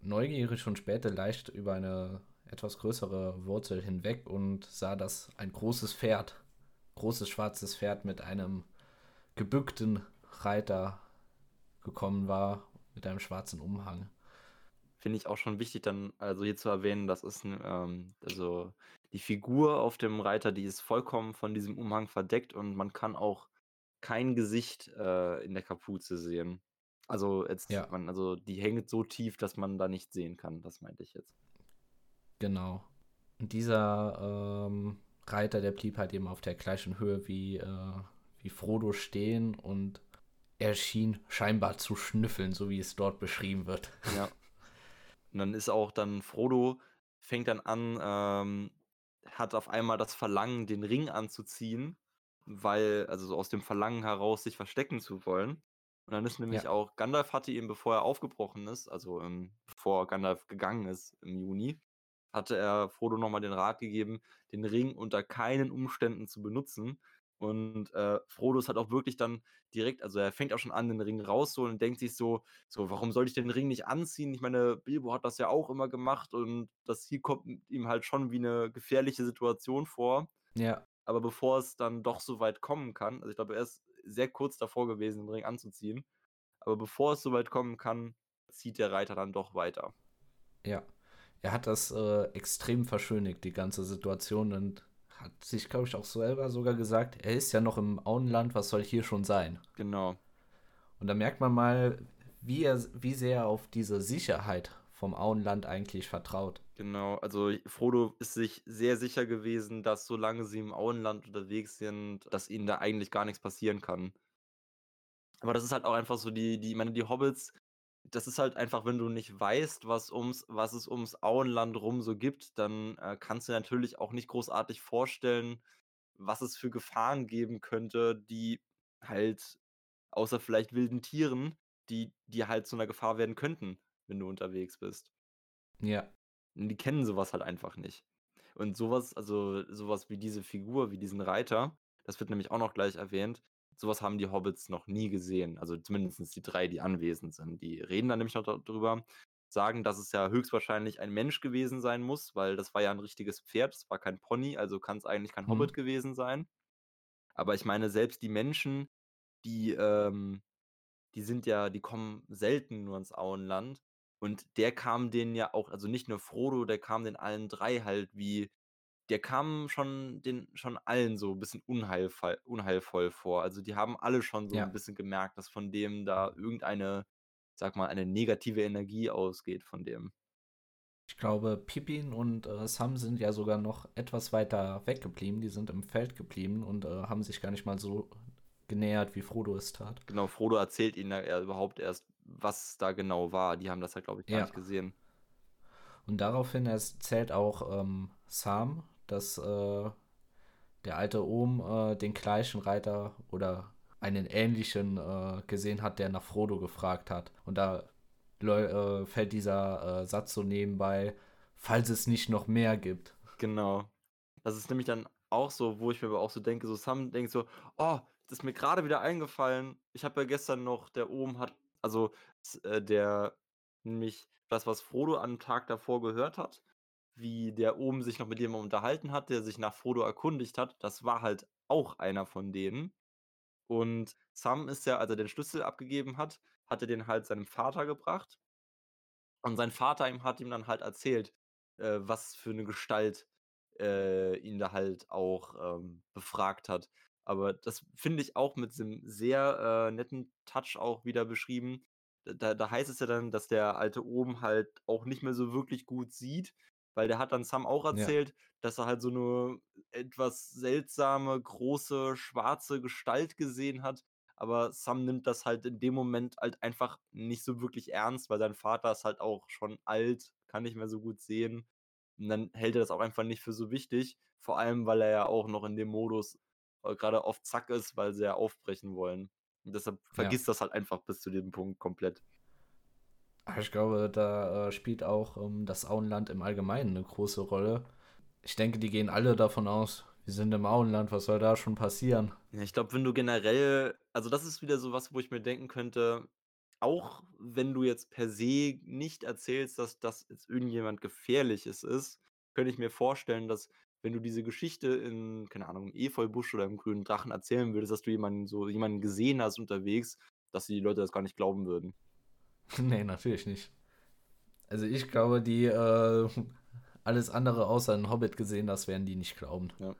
neugierig und spähte leicht über eine etwas größere Wurzel hinweg und sah, dass ein großes Pferd, großes schwarzes Pferd mit einem gebückten Reiter gekommen war, mit einem schwarzen Umhang. finde ich auch schon wichtig dann also hier zu erwähnen, das ist ähm also die Figur auf dem Reiter, die ist vollkommen von diesem Umhang verdeckt und man kann auch kein Gesicht, äh, in der Kapuze sehen. Also jetzt Ja. man also die hängt so tief, dass man da nichts sehen kann, das meinte ich jetzt. Genau. Und dieser, ähm, Reiter, der blieb halt eben auf der gleichen Höhe wie, äh wie Frodo stehen und er schien scheinbar zu schnüffeln, so wie es dort beschrieben wird. Ja. Und dann ist auch dann Frodo fängt dann an, ähm hat auf einmal das Verlangen, den Ring anzuziehen, weil also so aus dem Verlangen heraus, sich verstecken zu wollen. Und dann ist nämlich Ja. auch Gandalf hatte ihm, bevor er aufgebrochen ist, also, ähm, bevor Gandalf gegangen ist im Juni, hatte er Frodo noch mal den Rat gegeben, den Ring unter keinen Umständen zu benutzen. Und, äh, Frodo ist halt auch wirklich dann direkt also er fängt auch schon an, den Ring rauszuholen und denkt sich so so: „Warum soll ich den Ring nicht anziehen? Ich meine, Bilbo hat das ja auch immer gemacht und das hier kommt ihm halt schon wie 'ne gefährliche Situation vor.“ Ja. Aber bevor es dann doch so weit kommen kann also ich glaube, er ist sehr kurz davor gewesen, den Ring anzuziehen. Aber bevor es so weit kommen kann, zieht der Reiter dann doch weiter. Ja. Er hat das, äh, extrem verschönigt, die ganze Situation und hat sich, glaube ich, auch selber sogar gesagt: „Er ist ja noch im Auenland, was soll hier schon sein?“ Genau. Und da merkt man mal, wie er wie sehr er auf diese Sicherheit vom Auenland eigentlich vertraut. Genau, also Frodo ist sich sehr sicher gewesen, dass solange sie im Auenland unterwegs sind, dass ihnen da eigentlich gar nix passieren kann. Aber das ist halt auch einfach so die die ich meine, die Hobbits das ist halt einfach, wenn du nicht weißt, was ums was es ums Auenland rum so gibt, dann, äh, kannst du natürlich auch nicht großartig vorstellen, was es für Gefahren geben könnte, die halt außer vielleicht wilden Tieren, die die halt zu 'ner Gefahr werden könnten, wenn du unterwegs bist. Ja. Und die kennen so was halt einfach nicht. Und so was also so was wie diese Figur, wie diesen Reiter, das wird nämlich auch noch gleich erwähnt, so was haben die Hobbits noch nie gesehen. Also zumindest die 3, die anwesend sind. Die reden dann nämlich noch da drüber, sagen, dass es ja höchstwahrscheinlich ein Mensch gewesen sein muss, weil das war ja 'n richtiges Pferd, das war kein Pony, also kann's eigentlich kein Mhm. Hobbit gewesen sein. Aber ich meine, selbst die Menschen, die, ähm die sind ja die kommen selten nur ins Auenland und der kam denen ja auch also nicht nur Frodo, der kam den allen 3 halt wie der kam schon den schon allen so bisschen unheilfall unheilvoll vor. Also die haben alle schon so Ja. bisschen gemerkt, dass von dem da irgendeine, sage mal, eine negative Energie ausgeht von dem. Ich glaube, Pippin und, äh, Sam sind ja sogar noch etwas weiter weggeblieben. Die sind im Feld geblieben und, äh, haben sich gar nicht mal so genähert, wie Frodo es tat. Genau, Frodo erzählt ihnen ja er überhaupt erst, was da genau war. Die haben das ja, glaube ich, gar Ja. nicht gesehen. Und daraufhin erzählt auch, ähm, Sam, dass, äh, der alte Ohm, äh, den gleichen Reiter oder einen ähnlichen, äh, gesehen hat, der nach Frodo gefragt hat. Und da äh, fällt dieser, äh, Satz so nebenbei: „Falls es nicht noch mehr gibt.“ Genau. Das ist nämlich dann auch so, wo ich mir aber auch so denke so Sam denkt so: „Oh, das ist mir grade wieder eingefallen. Ich habe ja gestern noch der Ohm hat“ also äh, der nämlich das, was Frodo am Tag davor gehört hat, wie der Ohm sich noch mit jemandem unterhalten hat, der sich nach Frodo erkundigt hat, das war halt auch einer von denen. Und Sam ist ja, als er den Schlüssel abgegeben hat, hat er den halt seinem Vater gebracht. Und sein Vater ihm hat ihm dann halt erzählt, äh, was für 'ne Gestalt, äh, ihn da halt auch, ähm, befragt hat. Aber das finde ich auch mit diesem sehr, äh, netten Touch auch wieder beschrieben. Da da heißt es ja dann, dass der alte Ohm halt auch nicht mehr so wirklich gut sieht, weil der hat dann Sam auch Ja. erzählt, dass er halt so 'ne etwas seltsame, große, schwarze Gestalt gesehen hat. Aber Sam nimmt das halt in dem Moment halt einfach nicht so wirklich ernst, weil sein Vater ist halt auch schon alt, kann nicht mehr so gut sehen. Und dann hält er das auch einfach nicht für so wichtig, vor allem, weil er ja auch noch in dem Modus, äh, grade auf Zack ist, weil sie ja aufbrechen wollen. Und deshalb Ja. vergisst das halt einfach bis zu dem Punkt komplett. Ah, ich glaube, da, äh, spielt auch, ähm, das Auenland im Allgemeinen 'ne große Rolle. Ich denke, die gehen alle davon aus: „Wir sind im Auenland, was soll da schon passieren?“ Ja, ich glaube, wenn du generell also das ist wieder so was, wo ich mir denken könnte, auch wenn du jetzt per se nicht erzählst, dass das jetzt irgendjemand Gefährliches ist, könnte ich mir vorstellen, dass, wenn du diese Geschichte in, keine Ahnung, im Efeubusch oder im Grünen Drachen erzählen würdest, dass du jemanden so jemanden gesehen hast unterwegs, dass die Leute das gar nicht glauben würden. Ne, natürlich nicht. Also ich glaube, die äh, alles andere außer ein Hobbit gesehen, das werden die nicht glauben. Ja.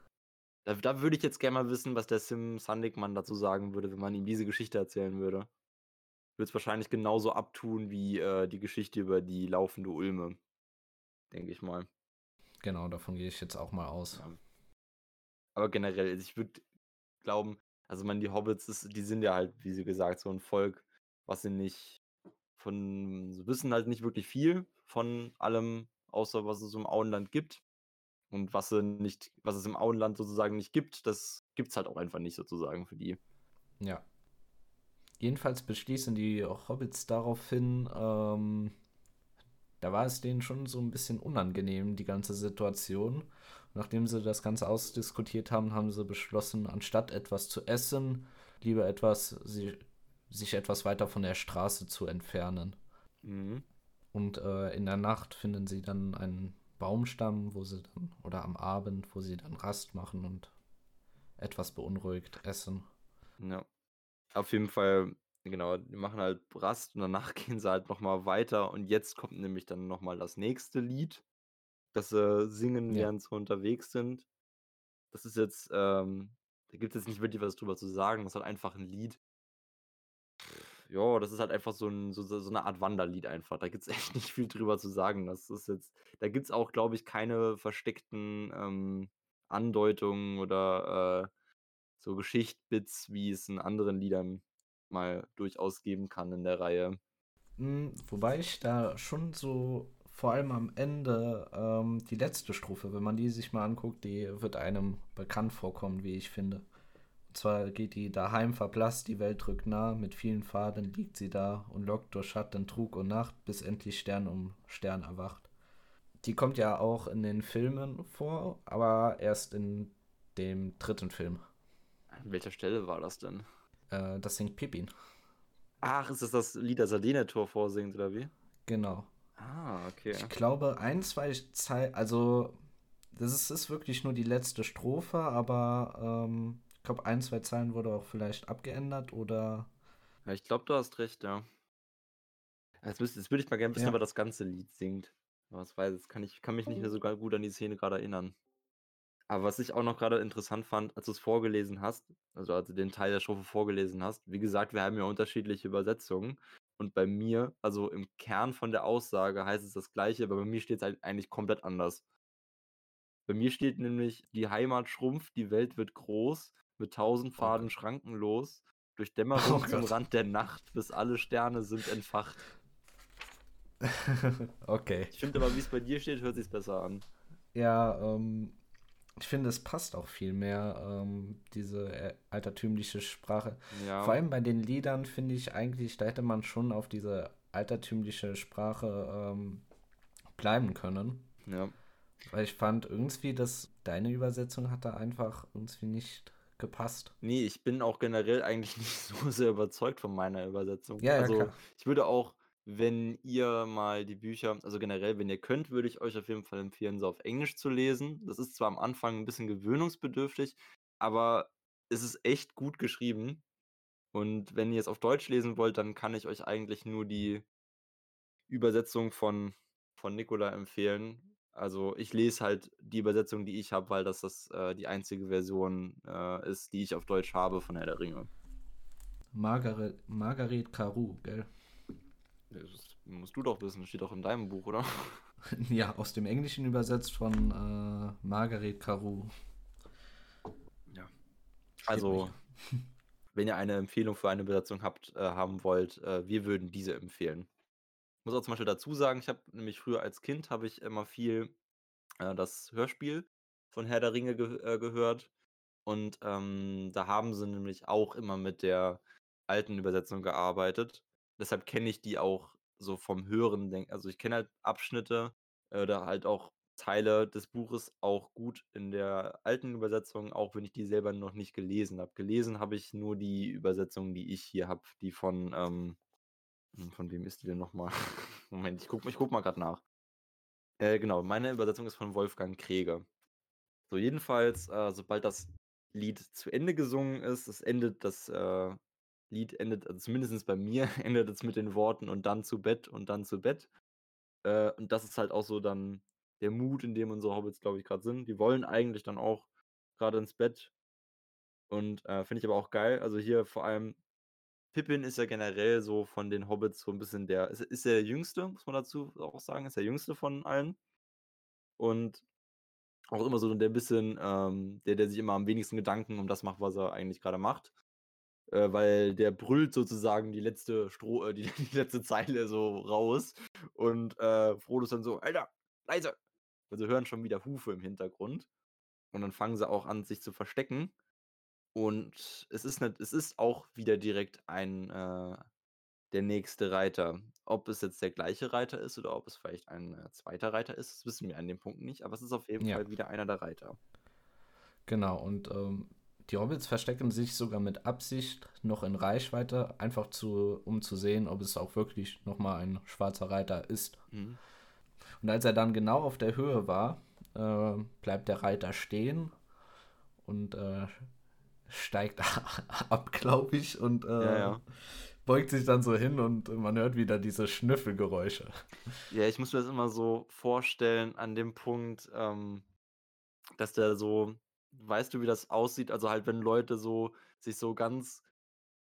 Da, da würde ich jetzt gerne mal wissen, was der Sim Sandigmann dazu sagen würde, wenn man ihm diese Geschichte erzählen würde. Würde es wahrscheinlich genauso abtun wie äh, die Geschichte über die laufende Ulme. Denke ich mal. Genau, davon gehe ich jetzt auch mal aus. Ja. Aber generell, also ich würde glauben, also man, die Hobbits, ist, die sind ja halt, wie sie gesagt, so ein Volk, was sie nicht von, sie wissen halt nicht wirklich viel von allem, außer was es im Auenland gibt. Und was, sie nicht, was es im Auenland sozusagen nicht gibt, das gibt es halt auch einfach nicht sozusagen für die. Ja. Jedenfalls beschließen die Hobbits daraufhin, ähm, da war es denen schon so ein bisschen unangenehm, die ganze Situation. Nachdem sie das Ganze ausdiskutiert haben, haben sie beschlossen, anstatt etwas zu essen, lieber etwas, sie, sich etwas weiter von der Straße zu entfernen. Mhm. Und äh, in der Nacht finden sie dann einen Baumstamm, wo sie dann, oder am Abend, wo sie dann Rast machen und etwas beunruhigt essen. Ja. Auf jeden Fall, genau, die machen halt Rast und danach gehen sie halt nochmal weiter und jetzt kommt nämlich dann nochmal das nächste Lied, das sie singen, ja. während sie unterwegs sind. Das ist jetzt, ähm, da gibt es jetzt nicht wirklich was drüber zu sagen, das ist halt einfach ein Lied, ja, das ist halt einfach so, ein, so, so eine Art Wanderlied einfach. Da gibt es echt nicht viel drüber zu sagen. Das ist jetzt, da gibt es auch, glaube ich, keine versteckten ähm, Andeutungen oder äh, so Geschichtbits, wie es in anderen Liedern mal durchaus geben kann in der Reihe. Hm, wobei ich da schon so vor allem am Ende ähm, die letzte Strophe, wenn man die sich mal anguckt, die wird einem bekannt vorkommen, wie ich finde. Und zwar geht die daheim verblasst, die Welt rückt nah, mit vielen Faden liegt sie da und lockt durch Schatten Trug und Nacht, bis endlich Stern um Stern erwacht. Die kommt ja auch in den Filmen vor, aber erst in dem dritten Film. An welcher Stelle war das denn? Äh, das singt Pippin. Ach, ist das das Lied, das Tor vorsingt, oder wie? Genau. Ah, okay. Ich glaube, ein, zwei Zeilen, also das ist, ist, wirklich nur die letzte Strophe, aber ähm, ich glaube, ein, zwei Zeilen wurde auch vielleicht abgeändert oder. Ja, ich glaube, du hast recht, ja. Jetzt, müsst, jetzt würde ich mal gerne wissen, ja. ob er das ganze Lied singt. Was weiß, jetzt kann ich kann mich nicht mehr so gut an die Szene gerade erinnern. Aber was ich auch noch gerade interessant fand, als du es vorgelesen hast, also als du den Teil der Strophe vorgelesen hast, wie gesagt, wir haben ja unterschiedliche Übersetzungen. Und bei mir, also im Kern von der Aussage heißt es das Gleiche, aber bei mir steht es halt eigentlich komplett anders. Bei mir steht nämlich, die Heimat schrumpft, die Welt wird groß, mit tausend Faden okay. schrankenlos, durch Dämmerung oh zum Rand der Nacht, bis alle Sterne sind entfacht. okay. Finde aber, wie es bei dir steht, hört sich besser an. Ja, ähm, ich finde, es passt auch viel mehr, ähm, diese äh, altertümliche Sprache. Ja. Vor allem bei den Liedern finde ich eigentlich, da hätte man schon auf diese altertümliche Sprache ähm, bleiben können. Ja. Weil ich fand irgendwie, dass deine Übersetzung hatte einfach irgendwie nicht gepasst. Nee, ich bin auch generell eigentlich nicht so sehr überzeugt von meiner Übersetzung. Ja, also, ja, ich würde auch, wenn ihr mal die Bücher, also generell, wenn ihr könnt, würde ich euch auf jeden Fall empfehlen, sie auf Englisch zu lesen. Das ist zwar am Anfang ein bisschen gewöhnungsbedürftig, aber es ist echt gut geschrieben. Und wenn ihr es auf Deutsch lesen wollt, dann kann ich euch eigentlich nur die Übersetzung von, von Nicola empfehlen. Also ich lese halt die Übersetzung, die ich habe, weil das, das äh, die einzige Version äh, ist, die ich auf Deutsch habe von Herr der Ringe. Margaret, Margaret Caru, gell? Das musst du doch wissen, steht doch in deinem Buch, oder? ja, aus dem Englischen übersetzt von äh, Margaret Caru. Ja. Also, wenn ihr eine Empfehlung für eine Übersetzung habt, äh, haben wollt, äh, wir würden diese empfehlen muss auch zum Beispiel dazu sagen, ich habe nämlich früher als Kind habe ich immer viel äh, das Hörspiel von Herr der Ringe ge äh, gehört. Und ähm, da haben sie nämlich auch immer mit der alten Übersetzung gearbeitet. Deshalb kenne ich die auch so vom Hören. Denk also ich kenne halt Abschnitte äh, oder halt auch Teile des Buches auch gut in der alten Übersetzung, auch wenn ich die selber noch nicht gelesen habe. Gelesen habe ich nur die Übersetzung, die ich hier habe, die von ähm, hm, von wem ist die denn nochmal? Moment, ich guck, ich guck mal gerade nach. Äh, genau, meine Übersetzung ist von Wolfgang Kreger. So, jedenfalls, äh, sobald das Lied zu Ende gesungen ist, es endet das äh, Lied endet, also zumindest bei mir, endet es mit den Worten und dann zu Bett und dann zu Bett. Äh, und das ist halt auch so dann der Mut, in dem unsere Hobbits, glaube ich, grad sind. Die wollen eigentlich dann auch grade ins Bett und, äh, finde ich aber auch geil. Also, hier vor allem Pippin ist ja generell so von den Hobbits so 'n bisschen der ist ist der Jüngste, muss man dazu auch sagen, ist der Jüngste von allen. Und auch immer so der bisschen, ähm der, der sich immer am wenigsten Gedanken um das macht, was er eigentlich grade macht. Äh, weil der brüllt sozusagen die letzte Stro äh, die die letzte Zeile so raus und, äh, Frodo ist dann so: „Alter, leise!“ Und sie hören schon wieder Hufe im Hintergrund und dann fangen sie auch an, sich zu verstecken. Und es ist 'ne es ist auch wieder direkt ein, äh der nächste Reiter. Ob es jetzt der gleiche Reiter ist oder ob es vielleicht ein, äh, 2. Reiter ist, das wissen wir an dem Punkt nicht, aber es ist auf jeden Ja. Fall wieder einer der Reiter. Genau, und, ähm, die Hobbits verstecken sich sogar mit Absicht noch in Reichweite, einfach zu um zu sehen, ob es auch wirklich noch mal ein schwarzer Reiter ist. Mhm. Und als er dann genau auf der Höhe war, äh, bleibt der Reiter stehen und, äh, steigt ab, glaube ich, und, äh, Ja, ja. beugt sich dann so hin und man hört wieder diese Schnüffelgeräusche. Ja, ich muss mir das immer so vorstellen an dem Punkt, ähm, dass der so weißt du, wie das aussieht? Also, halt, wenn Leute so sich so ganz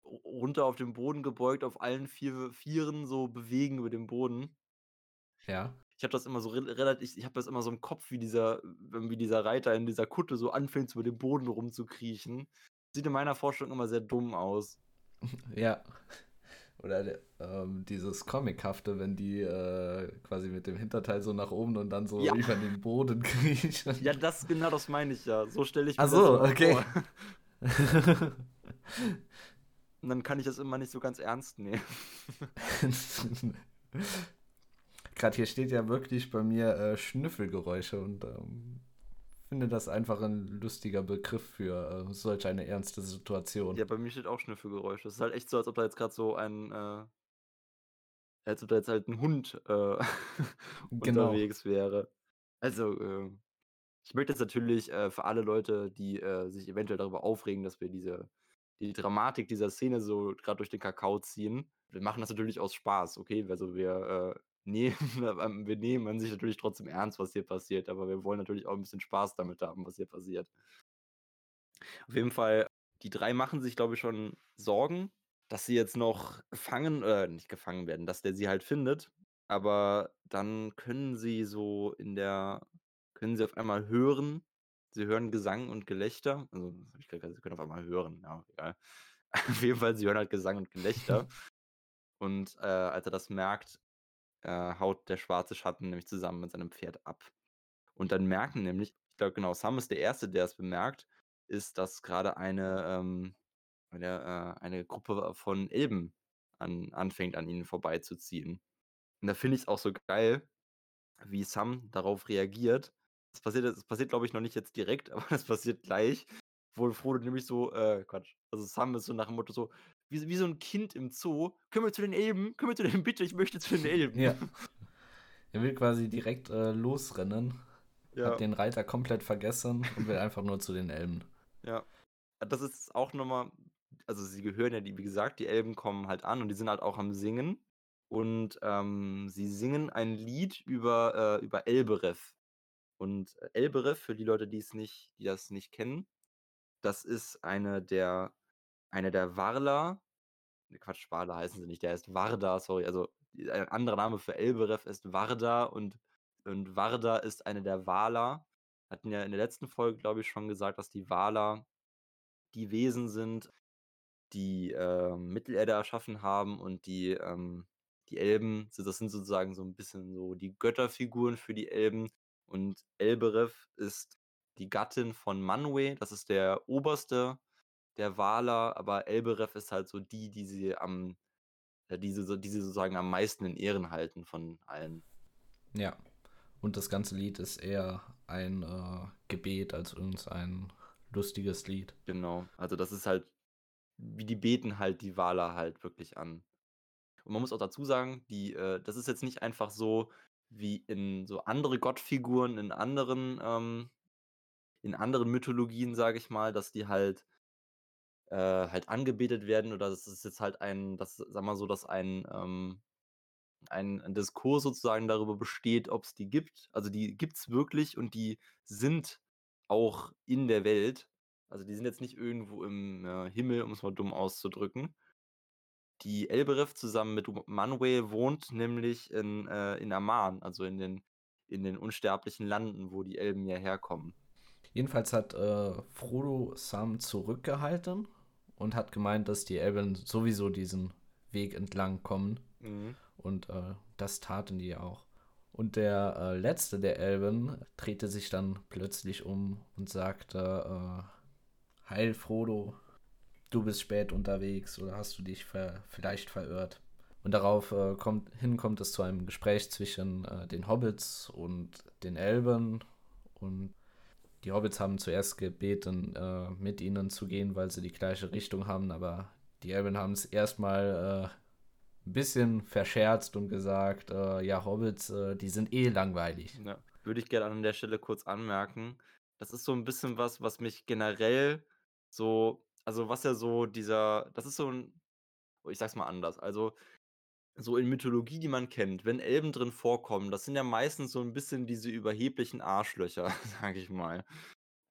ru runter auf den Boden gebeugt auf allen vier Vieren so bewegen über den Boden. Ja. Ich habe das immer so rel relativ ich habe das immer so im Kopf, wie dieser wie dieser Reiter in dieser Kutte so anfängt, über den Boden rumzukriechen. Sieht in meiner Vorstellung immer sehr dumm aus. Ja. Oder der ähm, dieses Comichafte, wenn die, äh, quasi mit dem Hinterteil so nach oben und dann so Ja. über den Boden kriechen. Ja, das genau das meine ich ja. So stelle ich mir Ach das so, immer okay. vor. Und dann kann ich das immer nicht so ganz ernst nehmen. Grad hier steht ja wirklich bei mir, äh, Schnüffelgeräusche und, ähm, finde das einfach 'n lustiger Begriff für, äh, solch eine ernste Situation. Ja, bei mir steht auch Schnüffelgeräusche. Es ist halt echt so, als ob da jetzt grad so ein, äh als ob da jetzt halt 'n Hund, äh, Genau. unterwegs wäre. Also, ähm, ich möchte jetzt natürlich, äh, für alle Leute, die, äh, sich eventuell darüber aufregen, dass wir diese die Dramatik dieser Szene so grad durch den Kakao ziehen. Wir machen das natürlich aus Spaß, okay? Also, wir, äh, nehmen wir nehmen an sich natürlich trotzdem ernst, was hier passiert, aber wir wollen natürlich auch 'n bisschen Spaß damit haben, was hier passiert. Auf jeden Fall, die 3 machen sich, glaube ich, schon Sorgen, dass sie jetzt noch gefangen äh, nicht gefangen werden, dass der sie halt findet, aber dann können sie so in der können sie auf einmal hören sie hören Gesang und Gelächter. Also, ich gesagt, sie können auf einmal hören, ja, egal. Auf jeden Fall, sie hören halt Gesang und Gelächter. Und, äh, als er das merkt, äh, haut der schwarze Schatten nämlich zusammen mit seinem Pferd ab. Und dann merken nämlich ich glaube, genau, Sam ist der Erste, der es bemerkt, ist, dass grade eine, ähm eine, äh eine Gruppe von Elben an anfängt, an ihnen vorbeizuziehen. Und da finde ich's auch so geil, wie Sam darauf reagiert. Das passiert das passiert, glaube ich, noch nicht jetzt direkt, aber das passiert gleich, wo Frodo nämlich so äh, Quatsch. Also, Sam ist so nach dem Motto so wie so wie so 'n Kind im Zoo: „Können wir zu den Elben? Können wir zu den bitte, ich möchte zu den Elben.“ Ja. Er will quasi direkt, äh, losrennen, Ja. hat den Reiter komplett vergessen und will einfach nur zu den Elben. Ja. Das ist auch noch mal also, sie gehören ja die wie gesagt, die Elben kommen halt an und die sind halt auch am Singen. Und, ähm, sie singen ein Lied über, äh über Elbereth. Und Elbereth, für die Leute, die's nicht die das nicht kennen, das ist eine der eine der Warla ne, Quatsch, Warla heißen sie nicht, der heißt Warda, sorry. Also, ein anderer Name für Elbereth ist Warda und und Warda ist eine der Valar. Hatten ja in der letzten Folge, glaube ich, schon gesagt, dass die Valar die Wesen sind, die, ähm, Mittelerde erschaffen haben und die, ähm die Elben, das sind sozusagen so 'n bisschen so die Götterfiguren für die Elben. Und Elbereth ist die Gattin von Manwë, das ist der Oberste der Valar, aber Elbereth ist halt so die, die sie am die sie die sie sozusagen am meisten in Ehren halten von allen. Ja. Und das ganze Lied ist eher ein, äh, Gebet als irgendein lustiges Lied. Genau. Also, das ist halt wie die beten halt die Valar halt wirklich an. Und man muss auch dazu sagen, die, äh das ist jetzt nicht einfach so wie in so andere Gottfiguren in anderen, ähm in anderen Mythologien, sage ich mal, dass die halt äh, halt angebetet werden oder das ist jetzt halt ein das wir mal so, dass ein, ähm ein Diskurs sozusagen darüber besteht, ob's die gibt. Also, die gibt's wirklich und die sind auch in der Welt. Also, die sind jetzt nicht irgendwo im, äh, Himmel, um's mal dumm auszudrücken. Die Elbereth zusammen mit M Manwë wohnt nämlich in, äh in Aman, also in den in den unsterblichen Landen, wo die Elben ja herkommen. Jedenfalls hat, äh, Frodo Sam zurückgehalten und hat gemeint, dass die Elben sowieso diesen Weg entlang kommen. Mhm. Und, äh, das taten die auch. Und der, äh, Letzte der Elben drehte sich dann plötzlich um und sagte, äh: „Heil Frodo, du bist spät unterwegs oder hast du dich ver vielleicht verirrt?“ Und darauf, äh, kommt hin kommt es zu einem Gespräch zwischen, äh, den Hobbits und den Elben. Und die Hobbits haben zuerst gebeten, äh, mit ihnen zu gehen, weil sie die gleiche Richtung haben, aber die Elben haben's erst mal, äh, 'n bisschen verscherzt und gesagt, äh: „Ja, Hobbits, äh, die sind eh langweilig.“ Ja, würde ich gerne an der Stelle kurz anmerken. Das ist so 'n bisschen was, was mich generell so also, was ja so dieser das ist so 'n oh, ich sage es mal anders. Also, so in Mythologie, die man kennt, wenn Elben drin vorkommen, das sind ja meistens so 'n bisschen diese überheblichen Arschlöcher, sage ich mal.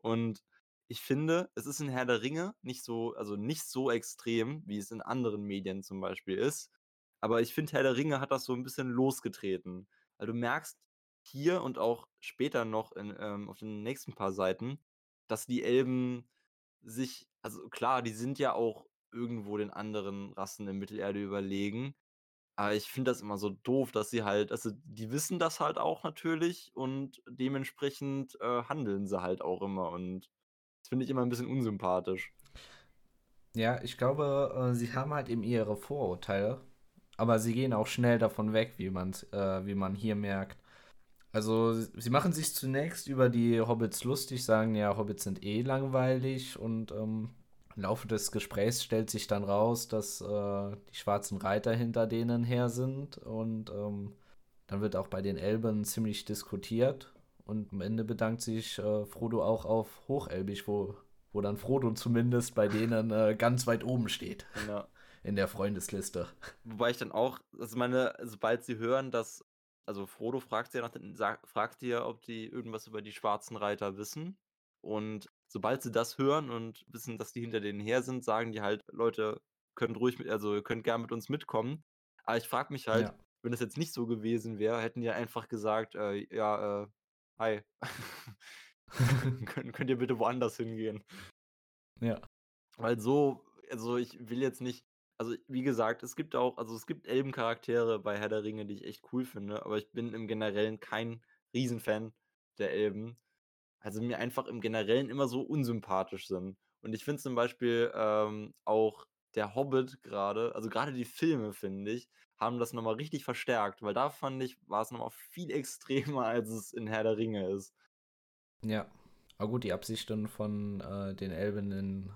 Und ich finde, es ist in Herr der Ringe nicht so also, nicht so extrem, wie es in anderen Medien zum Beispiel ist. Aber ich finde, Herr der Ringe hat das so 'n bisschen losgetreten. Weil du merkst hier und auch später noch in ähm, auf den nächsten paar Seiten, dass die Elben sich also, klar, die sind ja auch irgendwo den anderen Rassen in Mittelerde überlegen. Aber ich finde das immer so doof, dass sie halt also, die wissen das halt auch natürlich und dementsprechend, äh, handeln sie halt auch immer und das finde ich immer 'n bisschen unsympathisch. Ja, ich glaube, äh, sie haben halt eben ihre Vorurteile, aber sie gehen auch schnell davon weg, wie man's äh, wie man hier merkt. Also, sie machen sich zunächst über die Hobbits lustig, sagen: „Ja, Hobbits sind eh langweilig“ und, ähm, im Laufe des Gesprächs stellt sich dann raus, dass, äh, die schwarzen Reiter hinter denen her sind und, ähm, dann wird auch bei den Elben ziemlich diskutiert und am Ende bedankt sich, äh, Frodo auch auf Hochelbisch, wo wo dann Frodo zumindest bei denen, äh, ganz weit oben steht Ja. in der Freundesliste. Wobei ich dann auch also, meine, sobald sie hören, dass also, Frodo fragt sie ja nach den fragt ja, ob die irgendwas über die schwarzen Reiter wissen. Und sobald sie das hören und wissen, dass die hinter denen her sind, sagen die halt: „Leute, könnt ruhig mit also, ihr könnt gern mit uns mitkommen.“ Aber ich frage mich halt, Ja. wenn das jetzt nicht so gewesen wäre, hätten die einfach gesagt: „Äh, ja, äh, hi. Könnt könnt ihr bitte woanders hingehen?“ Ja. Weil so also, ich will jetzt nicht also, wie gesagt, es gibt auch also, es gibt Elbencharaktere bei Herr der Ringe, die ich echt cool finde, aber ich bin im Generellen kein Riesenfan der Elben, sie mir einfach im Generellen immer so unsympathisch sind. Und ich finde zum Beispiel, ähm, auch der Hobbit grade also, grade die Filme, finde ich, haben das noch mal richtig verstärkt, weil da fand ich, war's noch mal viel extremer, als es in Herr der Ringe ist. Ja. Aber gut, die Absichten von, äh, den Elben in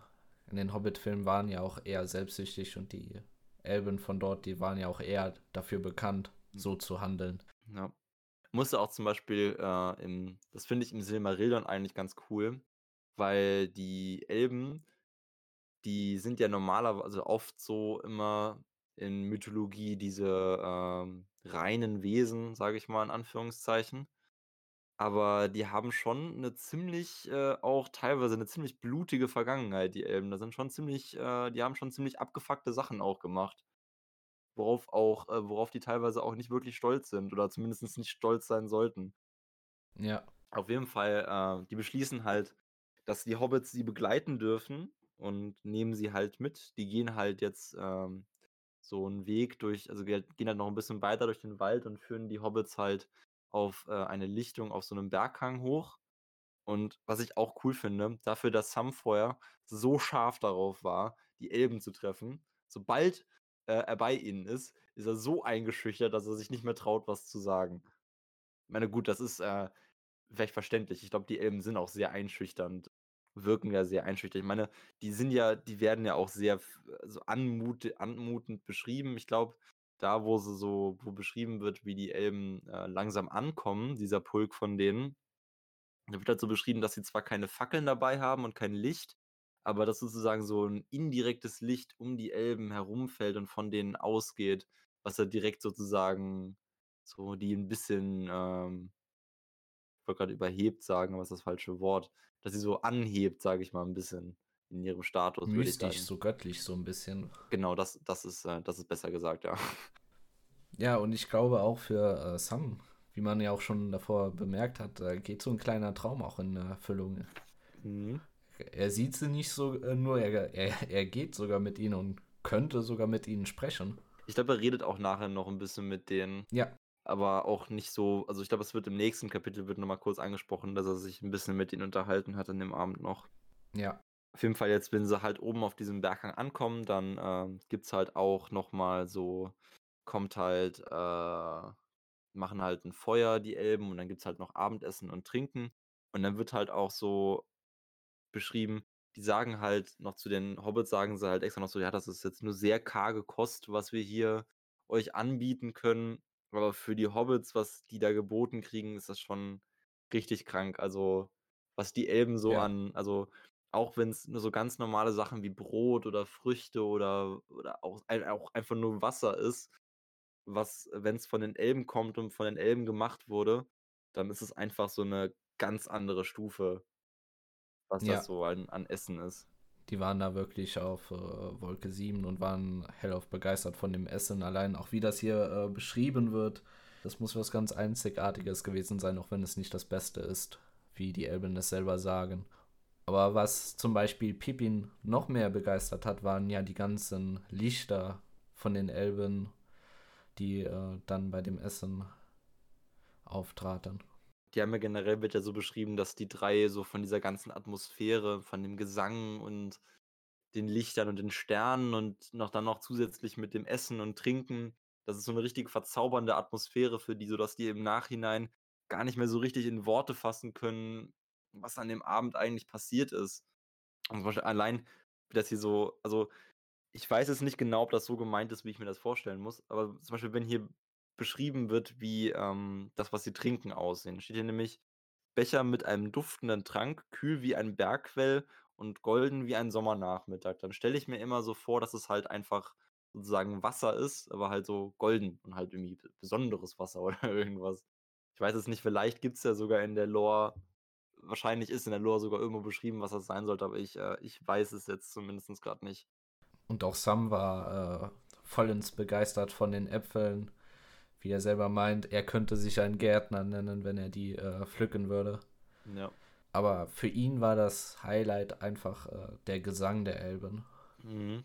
in den Hobbit-Filmen waren ja auch eher selbstsüchtig und die Elben von dort, die waren ja auch eher dafür bekannt, so zu handeln. Ja. Musste auch zum Beispiel, äh, im das finde ich im Silmarillion eigentlich ganz cool, weil die Elben, die sind ja normalerw also, oft so immer in Mythologie diese, ähm, reinen Wesen, sage ich mal in Anführungszeichen. Aber die haben schon 'ne ziemlich äh, auch teilweise 'ne ziemlich blutige Vergangenheit, die Elben. Da sind schon ziemlich äh, die haben schon ziemlich abgefuckte Sachen auch gemacht. Worauf auch äh, worauf die teilweise auch nicht wirklich stolz sind oder zumindest nicht stolz sein sollten. Ja. Auf jeden Fall, äh, die beschließen halt, dass die Hobbits sie begleiten dürfen und nehmen sie halt mit. Die gehen halt jetzt, ähm, so 'n Weg durch also, gehen halt noch 'n bisschen weiter durch den Wald und führen die Hobbits halt auf, äh, eine Lichtung auf so 'nem Berghang hoch. Und was ich auch cool finde, dafür, dass Sam vorher so scharf darauf war, die Elben zu treffen, sobald, äh, er bei ihnen ist, ist er so eingeschüchtert, dass er sich nicht mehr traut, was zu sagen. Meine, gut, das ist, äh, vielleicht verständlich. Ich glaube, die Elben sind auch sehr einschüchternd, wirken ja sehr einschüchternd. Ich meine, die sind ja die werden ja auch sehr f so anmut anmutend beschrieben. Ich glaube, da, wo sie so wo beschrieben wird, wie die Elben, äh, langsam ankommen, dieser Pulk von denen, da wird halt so beschrieben, dass sie zwar keine Fackeln dabei haben und kein Licht, aber dass sozusagen so 'n indirektes Licht um die Elben herumfällt und von denen ausgeht, was er direkt sozusagen so die 'n bisschen, ähm ich wollte grad überhebt sagen, aber ist das falsche Wort, dass sie so anhebt, sage ich mal 'n bisschen in ihrem Status, Mystisch, so göttlich so 'n bisschen. Genau, das das ist, äh das ist besser gesagt, ja. Ja, und ich glaube auch für, äh, Sam, wie man ja auch schon davor bemerkt hat, äh, geht so 'n kleiner Traum auch in Erfüllung. Mhm. Er sieht sie nicht so, äh, nur er er er geht sogar mit ihnen und könnte sogar mit ihnen sprechen. Ich glaube, er redet auch nachher noch 'n bisschen mit denen. Ja. Aber auch nicht so also, ich glaube, es wird im nächsten Kapitel wird noch mal kurz angesprochen, dass er sich 'n bisschen mit ihnen unterhalten hat an dem Abend noch. Ja. Auf jeden Fall jetzt, wenn sie halt oben auf diesem Berghang ankommen, dann, ähm, gibt's halt auch noch mal so kommt halt äh, machen halt 'n Feuer, die Elben, und dann gibt's halt noch Abendessen und Trinken. Und dann wird halt auch so beschrieben die sagen halt noch zu den Hobbits sagen sie halt extra noch so: „Ja, das ist jetzt nur sehr karge Kost, was wir hier euch anbieten können.“ Aber für die Hobbits, was die da geboten kriegen, ist das schon richtig krank. Also, was die Elben so Ja. an also, auch wenn's nur so ganz normale Sachen wie Brot oder Früchte oder oder auch auch einfach nur Wasser ist, was wenn's von den Elben kommt und von den Elben gemacht wurde, dann ist es einfach so 'ne ganz andere Stufe was das Ja. so an an Essen ist. Die waren da wirklich auf, äh, Wolke 7 und waren hellauf begeistert von dem Essen. Allein auch wie das hier, äh, beschrieben wird, das muss was ganz Einzigartiges gewesen sein, auch wenn es nicht das Beste ist, wie die Elben es selber sagen. Aber was zum Beispiel Pippin noch mehr begeistert hat, waren ja die ganzen Lichter von den Elben, die, äh, dann bei dem Essen auftraten. Die haben ja generell wird ja so beschrieben, dass die 3 so von dieser ganzen Atmosphäre, von dem Gesang und den Lichtern und den Sternen und noch dann noch zusätzlich mit dem Essen und Trinken das ist so 'ne richtig verzaubernde Atmosphäre für die, sodass die im Nachhinein gar nicht mehr so richtig in Worte fassen können, was an dem Abend eigentlich passiert ist. Und zum Beispiel allein, wie das hier so also, ich weiß jetzt nicht genau, ob das so gemeint ist, wie ich mir das vorstellen muss, aber zum Beispiel, wenn hier beschrieben wird, wie, ähm, das, was sie trinken, aussehen, steht hier nämlich: „Becher mit einem duftenden Trank, kühl wie ein Bergquell und golden wie ein Sommernachmittag.“ Dann stelle ich mir immer so vor, dass es halt einfach sozusagen Wasser ist, aber halt so golden und halt irgendwie besonderes Wasser oder irgendwas. Ich weiß es nicht, vielleicht gibt's ja sogar in der Lore wahrscheinlich ist in der Lore sogar irgendwo beschrieben, was das sein sollte, aber ich, äh ich weiß es jetzt zumindest grad nicht. Und auch Sam war, äh, vollends begeistert von den Äpfeln, wie er selber meint, er könnte sich einen Gärtner nennen, wenn er die, äh, pflücken würde. Ja. Aber für ihn war das Highlight einfach, äh, der Gesang der Elben. Mhm.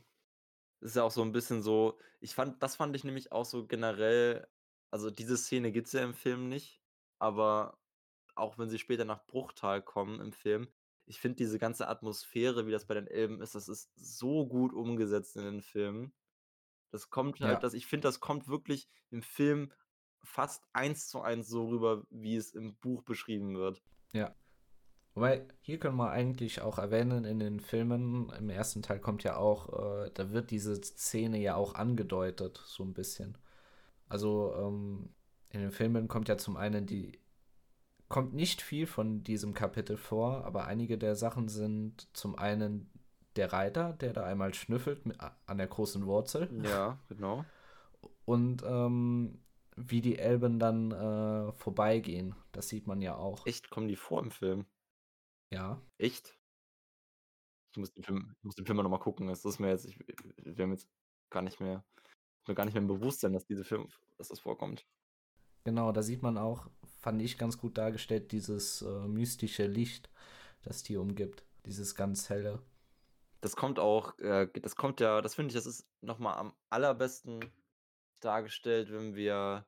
Ist ja auch so 'n bisschen so ich fand das fand ich nämlich auch so generell also, diese Szene gibt's ja im Film nicht, aber auch wenn sie später nach Bruchtal kommen im Film, ich finde diese ganze Atmosphäre, wie das bei den Elben ist, das ist so gut umgesetzt in den Filmen. Das kommt halt Ja. dass ich finde, das kommt wirklich im Film fast 1:1 so rüber, wie es im Buch beschrieben wird. Ja. Wobei, hier können wir eigentlich auch erwähnen, in den Filmen im 1. Teil kommt ja auch äh, da wird diese Szene ja auch angedeutet, so 'n bisschen. Also, ähm, in den Filmen kommt ja zum einen die kommt nicht viel von diesem Kapitel vor, aber einige der Sachen sind zum einen der Reiter, der da einmal schnüffelt mi a an der großen Wurzel. Ja, genau. Und, ähm, wie die Elben dann, äh, vorbeigehen. Das sieht man ja auch. Echt, kommen die vor im Film? Ja. Echt? Ich muss den Film ich muss den Film mal noch mal gucken. Das ist mir jetzt ich wäre mir jetzt gar nicht mehr mir gar nicht mehr im Bewusstsein, dass diese Film dass das vorkommt. Genau, da sieht man auch, fand ich ganz gut dargestellt, dieses, äh, mystische Licht, das die umgibt, dieses ganz helle. Das kommt auch äh, das kommt ja das finde ich, das ist noch mal am allerbesten dargestellt, wenn wir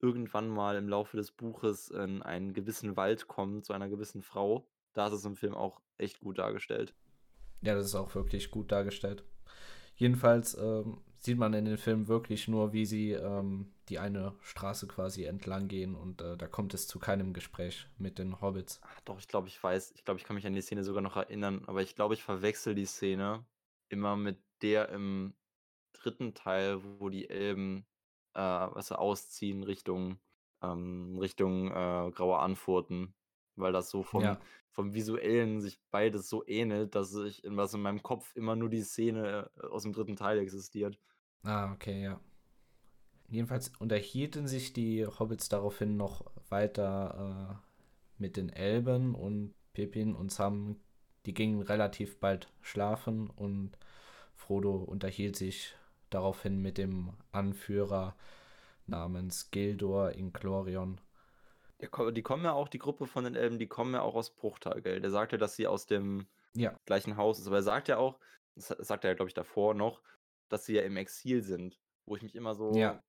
irgendwann mal im Laufe des Buches in einen gewissen Wald kommen, zu einer gewissen Frau. Da ist es im Film auch echt gut dargestellt. Ja, das ist auch wirklich gut dargestellt. Jedenfalls, ähm, sieht man in den Filmen wirklich nur, wie sie, ähm, die eine Straße quasi entlang gehen und, äh, da kommt es zu keinem Gespräch mit den Hobbits. Ah, doch, ich glaube, ich weiß ich glaube, ich kann mich an die Szene sogar noch erinnern, aber ich glaube, ich verwechsle die Szene immer mit der im 3. Teil, wo die Elben, äh, weißt du, ausziehen Richtung ähm, Richtung, äh, Graue Anfurten, weil das so vom Ja. vom Visuellen sich beides so ähnelt, dass ich in was in meinem Kopf immer nur die Szene, äh, aus dem 3. Teil existiert. Ah, okay, ja. Jedenfalls unterhielten sich die Hobbits daraufhin noch weiter äh, mit den Elben und Pippin und Sam, die gingen relativ bald schlafen und Frodo unterhielt sich daraufhin mit dem Anführer namens Gildor in Glorion. Die kommen ja auch, die Gruppe von den Elben, die kommen ja auch aus Bruchtal, gell? Der sagt ja, dass sie aus dem ja. gleichen Haus ist. Aber er sagt ja auch, das sagt er ja, glaube ich, davor noch, dass sie ja im Exil sind. Wo ich mich immer so ja.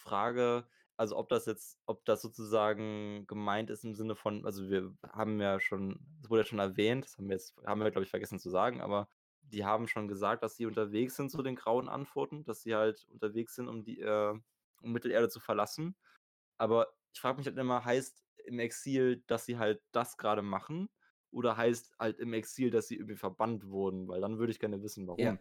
Frage, also ob das jetzt, ob das sozusagen gemeint ist im Sinne von, also wir haben ja schon, das wurde ja schon erwähnt, das haben wir jetzt, haben wir, glaube ich, vergessen zu sagen, aber die haben schon gesagt, dass sie unterwegs sind zu den grauen Antworten, dass sie halt unterwegs sind, um die, äh, um Mittelerde zu verlassen. Aber ich frage mich halt immer, heißt im Exil, dass sie halt das gerade machen? Oder heißt halt im Exil, dass sie irgendwie verbannt wurden? Weil dann würde ich gerne wissen, warum. Ja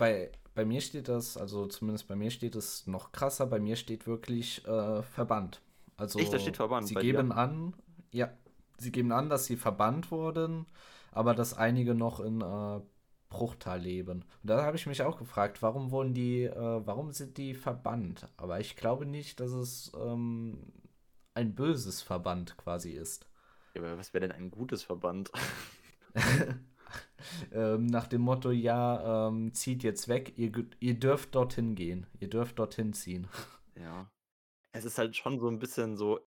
bei, bei mir steht das, also zumindest bei mir steht es noch krasser, bei mir steht wirklich äh, verbannt. Also Echt, da steht verbannt. Sie geben dir? an, ja, sie geben an, dass sie verbannt wurden, aber dass einige noch in äh, Bruchtal leben. Und da habe ich mich auch gefragt, warum wurden die, äh, warum sind die verbannt? Aber ich glaube nicht, dass es ähm, ein böses Verband quasi ist. Ja, aber was wäre denn ein gutes Verband? ähm, nach dem Motto, ja, ähm, zieht jetzt weg, ihr, ihr dürft dorthin gehen, ihr dürft dorthin ziehen. Ja. Es ist halt schon so ein bisschen so,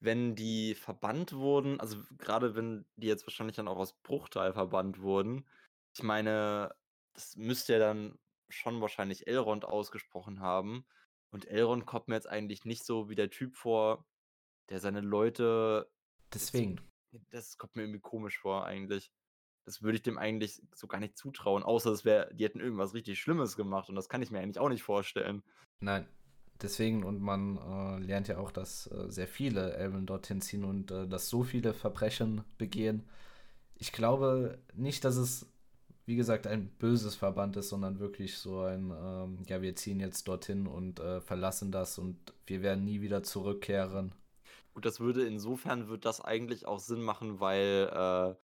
wenn die verbannt wurden, also gerade wenn die jetzt wahrscheinlich dann auch aus Bruchteil verbannt wurden, ich meine, das müsste ja dann schon wahrscheinlich Elrond ausgesprochen haben. Und Elrond kommt mir jetzt eigentlich nicht so wie der Typ vor, der seine Leute. Deswegen. Das kommt mir irgendwie komisch vor, eigentlich. Das würde ich dem eigentlich so gar nicht zutrauen, außer es wäre, die hätten irgendwas richtig Schlimmes gemacht und das kann ich mir eigentlich auch nicht vorstellen. Nein, deswegen und man äh, lernt ja auch, dass äh, sehr viele Elben dorthin ziehen und äh, dass so viele Verbrechen begehen. Ich glaube nicht, dass es, wie gesagt, ein böses Verband ist, sondern wirklich so ein, ähm, ja, wir ziehen jetzt dorthin und äh, verlassen das und wir werden nie wieder zurückkehren. Gut, das würde insofern wird das eigentlich auch Sinn machen, weil äh,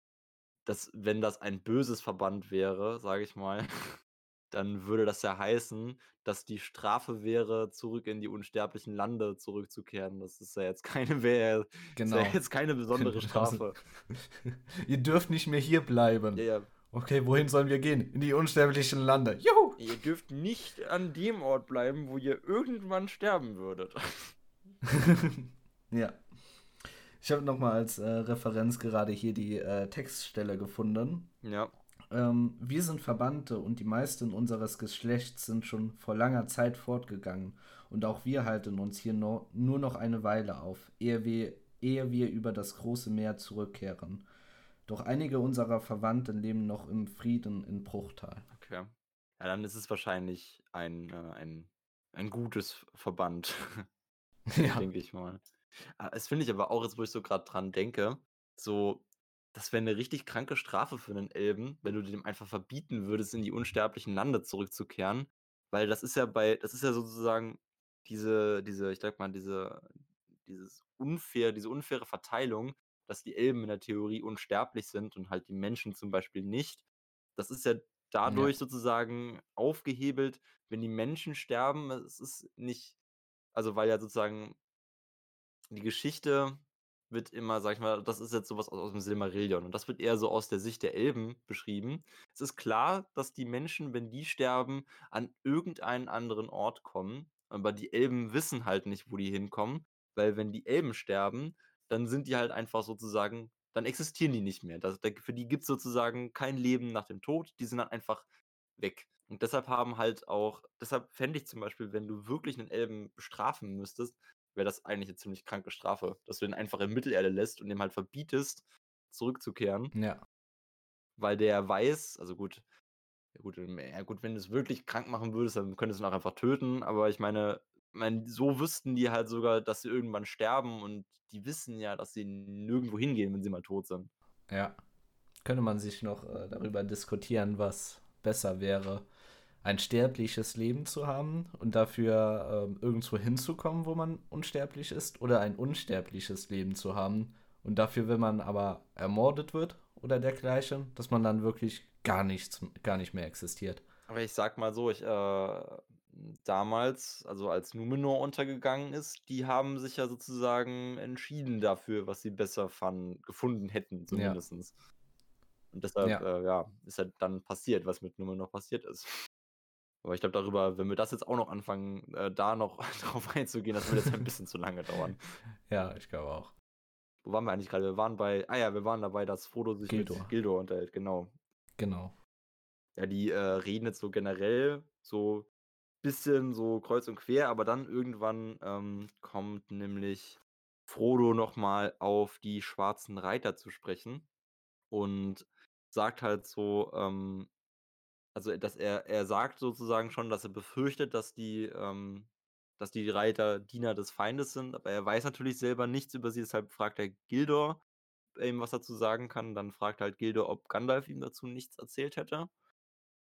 dass wenn das ein böses Verband wäre, sage ich mal, dann würde das ja heißen, dass die Strafe wäre, zurück in die unsterblichen Lande zurückzukehren. Das ist ja jetzt keine, wär, genau. ja jetzt keine besondere Strafe. Ihr dürft nicht mehr hier bleiben. Ja, ja. Okay, wohin sollen wir gehen? In die unsterblichen Lande. Juhu! Ihr dürft nicht an dem Ort bleiben, wo ihr irgendwann sterben würdet. ja. Ich habe nochmal als äh, Referenz gerade hier die äh, Textstelle gefunden. Ja. Ähm, wir sind Verbannte und die meisten unseres Geschlechts sind schon vor langer Zeit fortgegangen. Und auch wir halten uns hier no nur noch eine Weile auf, ehe wir, ehe wir über das große Meer zurückkehren. Doch einige unserer Verwandten leben noch im Frieden in Bruchtal. Okay. Ja, dann ist es wahrscheinlich ein, äh, ein, ein gutes Verband. ja. Denke ich mal. Ah, das finde ich aber auch jetzt, wo ich so gerade dran denke, so, das wäre eine richtig kranke Strafe für einen Elben, wenn du dem einfach verbieten würdest, in die unsterblichen Lande zurückzukehren. Weil das ist ja bei, das ist ja sozusagen diese, diese, ich sag mal, diese, dieses unfair, diese unfaire Verteilung, dass die Elben in der Theorie unsterblich sind und halt die Menschen zum Beispiel nicht. Das ist ja dadurch ja. sozusagen aufgehebelt, wenn die Menschen sterben. Es ist nicht, also weil ja sozusagen die Geschichte wird immer, sag ich mal, das ist jetzt sowas aus, aus dem Silmarillion und das wird eher so aus der Sicht der Elben beschrieben. Es ist klar, dass die Menschen, wenn die sterben, an irgendeinen anderen Ort kommen, aber die Elben wissen halt nicht, wo die hinkommen, weil wenn die Elben sterben, dann sind die halt einfach sozusagen, dann existieren die nicht mehr. Das, für die gibt es sozusagen kein Leben nach dem Tod, die sind dann einfach weg. Und deshalb haben halt auch, deshalb fände ich zum Beispiel, wenn du wirklich einen Elben bestrafen müsstest, wäre das eigentlich eine ziemlich kranke Strafe, dass du den einfach in Mittelerde lässt und dem halt verbietest, zurückzukehren. Ja. Weil der weiß, also gut, ja gut, ja gut, wenn du es wirklich krank machen würdest, dann könntest du ihn auch einfach töten, aber ich meine, mein, so wüssten die halt sogar, dass sie irgendwann sterben und die wissen ja, dass sie nirgendwo hingehen, wenn sie mal tot sind. Ja. Könnte man sich noch äh, darüber diskutieren, was besser wäre ein sterbliches Leben zu haben und dafür ähm, irgendwo hinzukommen, wo man unsterblich ist, oder ein unsterbliches Leben zu haben und dafür, wenn man aber ermordet wird oder dergleichen, dass man dann wirklich gar nichts, gar nicht mehr existiert. Aber ich sag mal so, ich, äh, damals, also als Numenor untergegangen ist, die haben sich ja sozusagen entschieden dafür, was sie besser fanden gefunden hätten Ja. zumindestens. Und deshalb, Ja. äh, ja, ist halt dann passiert, was mit Numenor passiert ist. Aber ich glaube darüber wenn wir das jetzt auch noch anfangen, äh, da noch drauf einzugehen, das würde jetzt ein bisschen zu lange dauern. Ja, ich glaube auch. Wo waren wir eigentlich gerade? Wir waren bei ah ja, wir waren dabei, dass Frodo sich Gildor. mit Gildor unterhält, genau. Genau. Ja, die, äh, reden jetzt so generell so bisschen so kreuz und quer, aber dann irgendwann, ähm, kommt nämlich Frodo noch mal auf die schwarzen Reiter zu sprechen und sagt halt so, ähm also, dass er er sagt sozusagen schon, dass er befürchtet, dass die, ähm dass die Reiter Diener des Feindes sind, aber er weiß natürlich selber nichts über sie, deshalb fragt er Gildor, ähm, was er zu sagen kann. Dann fragt halt Gildor, ob Gandalf ihm dazu nichts erzählt hätte.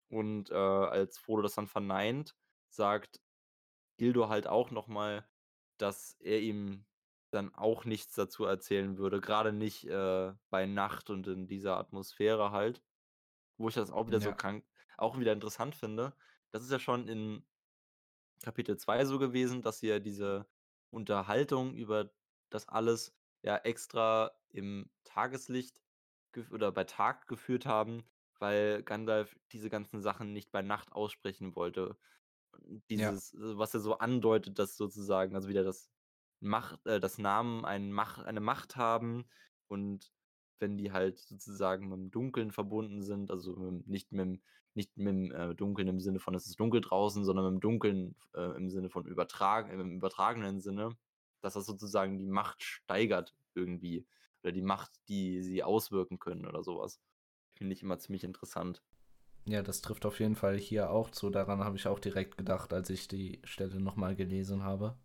Und, äh, als Frodo das dann verneint, sagt Gildor halt auch noch mal, dass er ihm dann auch nichts dazu erzählen würde, grade nicht, äh, bei Nacht und in dieser Atmosphäre halt. Wo ich das auch wieder so Ja. krank auch wieder interessant finde. Das ist ja schon in Kapitel 2 so gewesen, dass sie ja diese Unterhaltung über das alles ja extra im Tageslicht oder bei Tag geführt haben, weil Gandalf diese ganzen Sachen nicht bei Nacht aussprechen wollte. Und Ja. dieses, äh, was er so andeutet, dass sozusagen also wieder das Macht äh, dass Namen ein Mach eine Macht haben und wenn die halt sozusagen mit'm Dunkeln verbunden sind, also, mit'm nicht mit'm nicht mit'm, äh, Dunkeln im Sinne von: „Es ist dunkel draußen“, sondern mit'm Dunkeln, äh, im Sinne von übertragen im übertragenen Sinne, dass das sozusagen die Macht steigert irgendwie oder die Macht, die sie auswirken können oder so was. Finde ich immer ziemlich interessant. Ja, das trifft auf jeden Fall hier auch zu. Daran habe ich auch direkt gedacht, als ich die Stelle noch mal gelesen habe.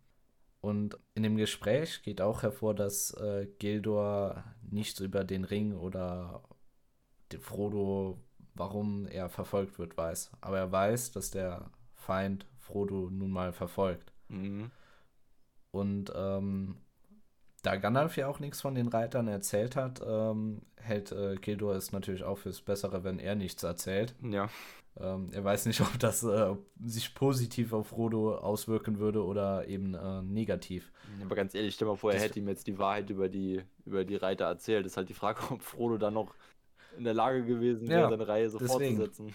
Und in dem Gespräch geht auch hervor, dass, äh, Gildor nichts über den Ring oder Frodo, warum er verfolgt wird, weiß. Aber er weiß, dass der Feind Frodo nun mal verfolgt. Mhm. Und, ähm, da Gandalf ja auch nix von den Reitern erzählt hat, ähm, hält, äh, Gildor es natürlich auch fürs Bessere, wenn er nichts erzählt. Ja. Ähm, er weiß nicht, ob das, äh, sich positiv auf Frodo auswirken würde oder eben, äh, negativ. Aber ganz ehrlich, stell mal vor, er Das hätte ihm jetzt die Wahrheit über die über die Reiter erzählt. Ist halt die Frage, ob Frodo dann noch in der Lage gewesen wäre, Ja, seine Reise so deswegen. fortzusetzen.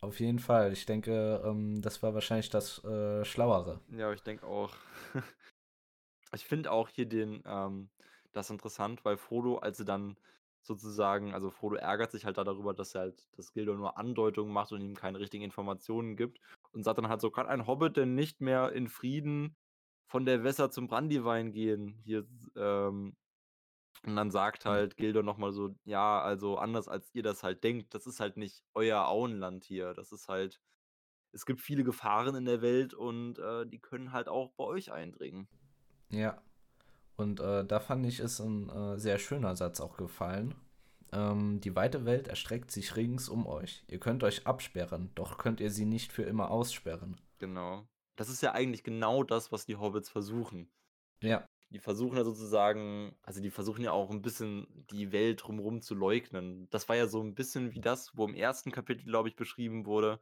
Auf jeden Fall. Ich denke, ähm, das war wahrscheinlich das, äh, Schlauere. Ja, ich denke auch. Ich finde auch hier den, ähm das interessant, weil Frodo, als sie dann sozusagen also, Frodo ärgert sich halt da darüber, dass er halt dass Gildor nur Andeutungen macht und ihm keine richtigen Informationen gibt und sagt dann halt so: „Kann ein Hobbit denn nicht mehr in Frieden von der Wässer zum Brandywein gehen?“ Hier, ähm und dann sagt Ja. halt Gildor noch mal so: „Ja, also, anders als ihr das halt denkt, das ist halt nicht euer Auenland hier. Das ist halt es gibt viele Gefahren in der Welt und, äh, die können halt auch bei euch eindringen.“ Ja. Und, äh, da fand ich, ist 'n, äh, sehr schöner Satz auch gefallen. Ähm: „Die weite Welt erstreckt sich rings um euch. Ihr könnt euch absperren, doch könnt ihr sie nicht für immer aussperren.“ Genau. Das ist ja eigentlich genau das, was die Hobbits versuchen. Ja. Die versuchen ja sozusagen also, die versuchen ja auch 'n bisschen die Welt drumrum zu leugnen. Das war ja so 'n bisschen wie das, wo im 1. Kapitel, glaube ich, beschrieben wurde,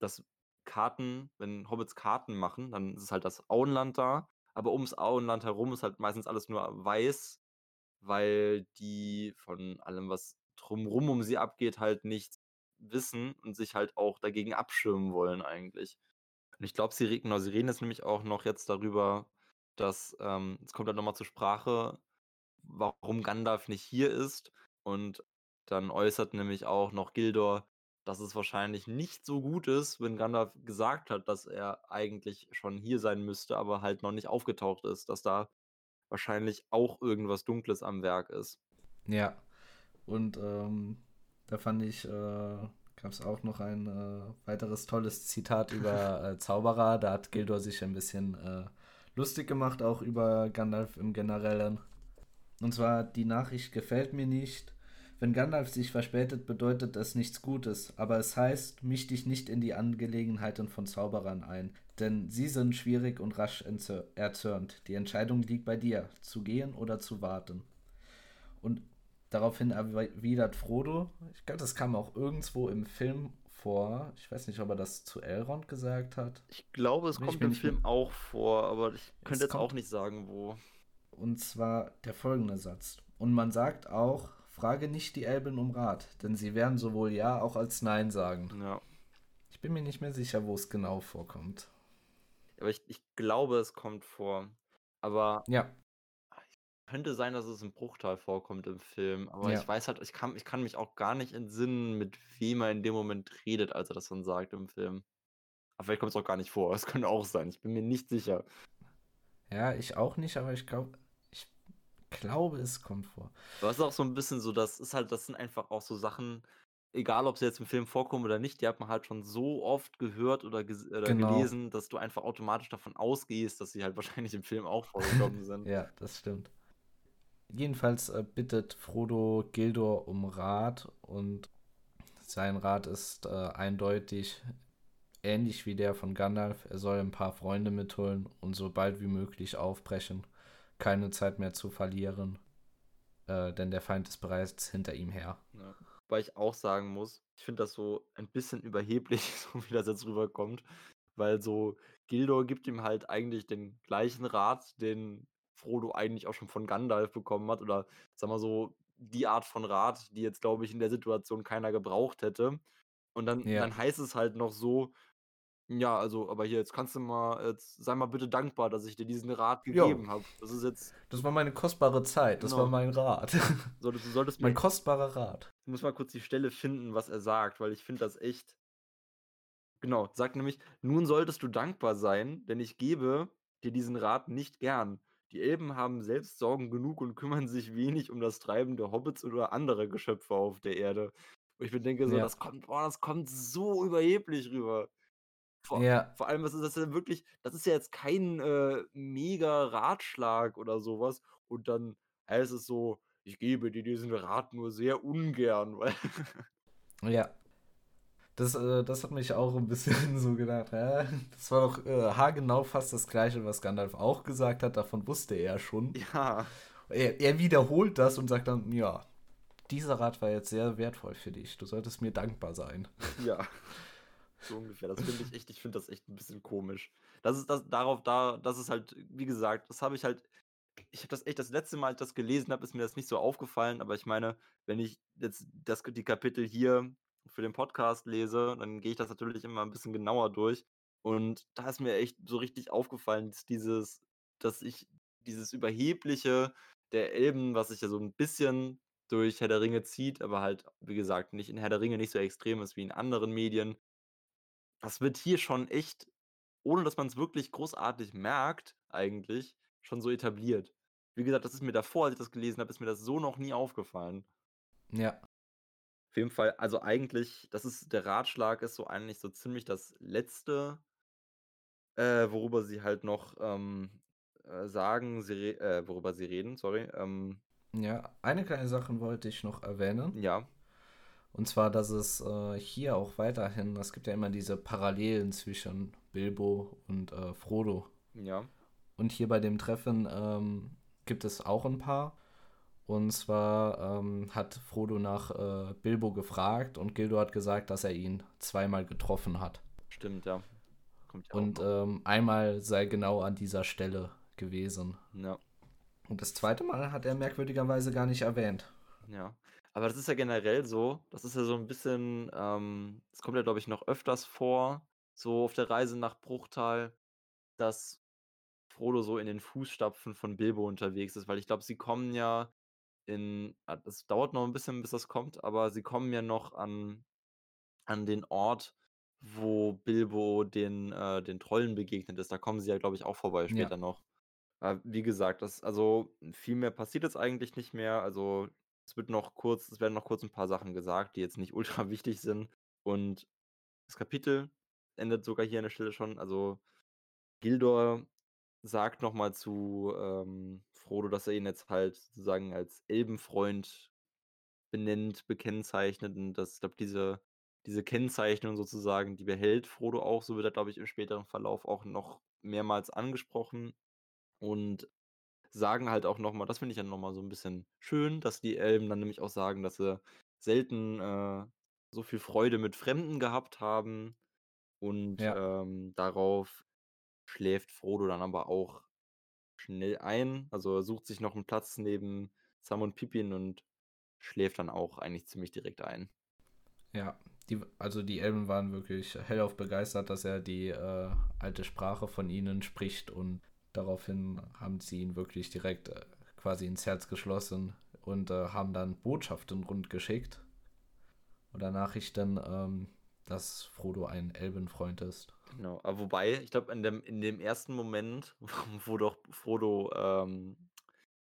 dass Karten wenn Hobbits Karten machen, dann ist es halt das Auenland da, aber ums Auenland herum ist halt meistens alles nur weiß, weil die von allem, was drumrum um sie abgeht, halt nichts wissen und sich halt auch dagegen abschirmen wollen eigentlich. Und ich glaube, sie genau, sie reden jetzt nämlich auch noch jetzt darüber, dass, ähm es kommt halt noch mal zur Sprache, warum Gandalf nicht hier ist und dann äußert nämlich auch noch Gildor, dass es wahrscheinlich nicht so gut ist, wenn Gandalf gesagt hat, dass er eigentlich schon hier sein müsste, aber halt noch nicht aufgetaucht ist, dass da wahrscheinlich auch irgendwas Dunkles am Werk ist. Ja. Und, ähm, da fand ich, äh gab's auch noch ein, äh, weiteres tolles Zitat über, äh, Zauberer. Da hat Gildor sich ein bisschen, äh, lustig gemacht, auch über Gandalf im Generellen. Und zwar: „Die Nachricht gefällt mir nicht. Wenn Gandalf sich verspätet, bedeutet es nichts Gutes, aber es heißt: Misch dich nicht in die Angelegenheiten von Zauberern ein, denn sie sind schwierig und rasch erzürnt. Die Entscheidung liegt bei dir, zu gehen oder zu warten.“ Und daraufhin erwidert Frodo ich glaube, das kam auch irgendwo im Film vor. Ich weiß nicht, ob er das zu Elrond gesagt hat. Ich glaube, es ich kommt im Film auch vor, aber ich könnte Es jetzt auch nicht sagen, wo. Und zwar der folgende Satz. Und man sagt auch, frage nicht die Elben um Rat, denn sie werden sowohl Ja auch als Nein sagen. Ja. Ich bin mir nicht mehr sicher, wo es genau vorkommt. Aber ich, ich glaube, es kommt vor. Aber Ja, könnte sein, dass es im Bruchteil vorkommt im Film. Aber Ja. ich weiß halt, ich kann, ich kann mich auch gar nicht entsinnen, mit wem er in dem Moment redet, als er das dann sagt im Film. Aber vielleicht kommt es auch gar nicht vor. Es könnte auch sein. Ich bin mir nicht sicher. ja, ich auch nicht, aber ich glaube, glaube, es kommt vor. Aber es ist auch so ein bisschen so, das ist halt, das sind einfach auch so Sachen, egal ob sie jetzt im Film vorkommen oder nicht, die hat man halt schon so oft gehört oder, ges oder Genau. gelesen, dass du einfach automatisch davon ausgehst, dass sie halt wahrscheinlich im Film auch vorgekommen sind. Ja, das stimmt. Jedenfalls äh, bittet Frodo Gildor um Rat und sein Rat ist äh, eindeutig ähnlich wie der von Gandalf. Er soll ein paar Freunde mitholen und so bald wie möglich aufbrechen. Keine Zeit mehr zu verlieren, äh, denn der Feind ist bereits hinter ihm her. Ja. Weil ich auch sagen muss, ich finde das so ein bisschen überheblich, so wie das jetzt rüberkommt. Weil so Gildor gibt ihm halt eigentlich den gleichen Rat, den Frodo eigentlich auch schon von Gandalf bekommen hat. Oder sag mal so, die Art von Rat, die jetzt, glaube ich, in der Situation keiner gebraucht hätte. Und dann, Ja. dann heißt es halt noch so, ja, also, aber hier, jetzt kannst du mal, jetzt sei mal bitte dankbar, dass ich dir diesen Rat gegeben habe. Das ist jetzt, Das war meine kostbare Zeit, das war Genau. mein Rat. solltest, du solltest mein kostbarer Rat. Ich muss mal kurz die Stelle finden, was er sagt, weil ich finde das echt. Genau, sagt nämlich, nun solltest du dankbar sein, denn ich gebe dir diesen Rat nicht gern. Die Elben haben selbst Sorgen genug und kümmern sich wenig um das Treiben der Hobbits oder anderer Geschöpfe auf der Erde. Und ich mir denke so, Ja. das kommt, boah, das kommt so überheblich rüber. Vor, Ja, vor allem, was ist das denn wirklich? Das ist ja jetzt kein äh, mega Ratschlag oder sowas. Und dann heißt es so, ich gebe dir diesen Rat nur sehr ungern, weil Ja. Das, äh, das hat mich auch ein bisschen so gedacht. Hä? Das war doch äh, haargenau fast das gleiche, was Gandalf auch gesagt hat. Davon wusste er schon. Ja, Er, er wiederholt das und sagt dann, ja, dieser Rat war jetzt sehr wertvoll für dich. Du solltest mir dankbar sein. ja. So ungefähr. Das finde ich echt, ich finde das echt ein bisschen komisch. Das ist das darauf da, das ist halt, wie gesagt, das habe ich halt, ich habe das echt das letzte Mal, als ich das gelesen habe, ist mir das nicht so aufgefallen, aber ich meine, wenn ich jetzt das, die Kapitel hier für den Podcast lese, dann gehe ich das natürlich immer ein bisschen genauer durch. Und da ist mir echt so richtig aufgefallen, dass dieses, dass ich dieses Überhebliche der Elben, was sich ja so ein bisschen durch Herr der Ringe zieht, aber halt, wie gesagt, nicht in Herr der Ringe nicht so extrem ist wie in anderen Medien. Das wird hier schon echt, ohne dass man es wirklich großartig merkt, eigentlich, schon so etabliert. Wie gesagt, das ist mir davor, als ich das gelesen habe, ist mir das so noch nie aufgefallen. Ja, Auf jeden Fall, also eigentlich, das ist der Ratschlag ist so eigentlich so ziemlich das Letzte, äh, worüber sie halt noch ähm, äh, sagen, sie äh, worüber sie reden, sorry. Ähm, ja. Eine kleine Sache wollte ich noch erwähnen. ja, Und zwar, dass es äh, hier auch weiterhin, es gibt ja immer diese Parallelen zwischen Bilbo und äh, Frodo. ja, Und hier bei dem Treffen ähm, gibt es auch ein paar. Und zwar ähm, hat Frodo nach äh, Bilbo gefragt und Gildo hat gesagt, dass er ihn zweimal getroffen hat. stimmt, ja. Kommt ja Und ähm, einmal sei genau an dieser Stelle gewesen. Ja, Und das zweite Mal hat er merkwürdigerweise gar nicht erwähnt. ja. Aber das ist ja generell so, das ist ja so ein bisschen, ähm, das kommt ja, glaube ich, noch öfters vor, so auf der Reise nach Bruchtal, dass Frodo so in den Fußstapfen von Bilbo unterwegs ist, weil ich glaube, sie kommen ja in, ah, das dauert noch ein bisschen, bis das kommt, aber sie kommen ja noch an, an den Ort, wo Bilbo den, äh, den Trollen begegnet ist. Da kommen sie ja, glaube ich, auch vorbei Ja. später noch. Aber wie gesagt, das, also viel mehr passiert jetzt eigentlich nicht mehr. Also es wird noch kurz, es werden noch kurz ein paar Sachen gesagt, die jetzt nicht ultra wichtig sind. Und das Kapitel endet sogar hier an der Stelle schon. Also Gildor sagt nochmal zu ähm, Frodo, dass er ihn jetzt halt sozusagen als Elbenfreund benennt, bekennzeichnet. Und das, ich glaube, diese, diese Kennzeichnung sozusagen, die behält Frodo auch. So wird er, glaube ich, im späteren Verlauf auch noch mehrmals angesprochen. Und sagen halt auch nochmal, das finde ich dann nochmal so ein bisschen schön, dass die Elben dann nämlich auch sagen, dass sie selten äh, so viel Freude mit Fremden gehabt haben. Und, Ja. ähm, darauf schläft Frodo dann aber auch schnell ein. Also, er sucht sich noch 'n Platz neben Sam und Pippin und schläft dann auch eigentlich ziemlich direkt ein. Ja, die also, die Elben waren wirklich hellauf begeistert, dass er die, äh, alte Sprache von ihnen spricht und daraufhin haben sie ihn wirklich direkt, äh, quasi ins Herz geschlossen und, äh, haben dann Botschaften rundgeschickt oder Nachrichten, ähm, dass Frodo ein Elbenfreund ist. Genau, aber wobei, ich glaube, in dem in dem ersten Moment, wo doch Frodo, ähm,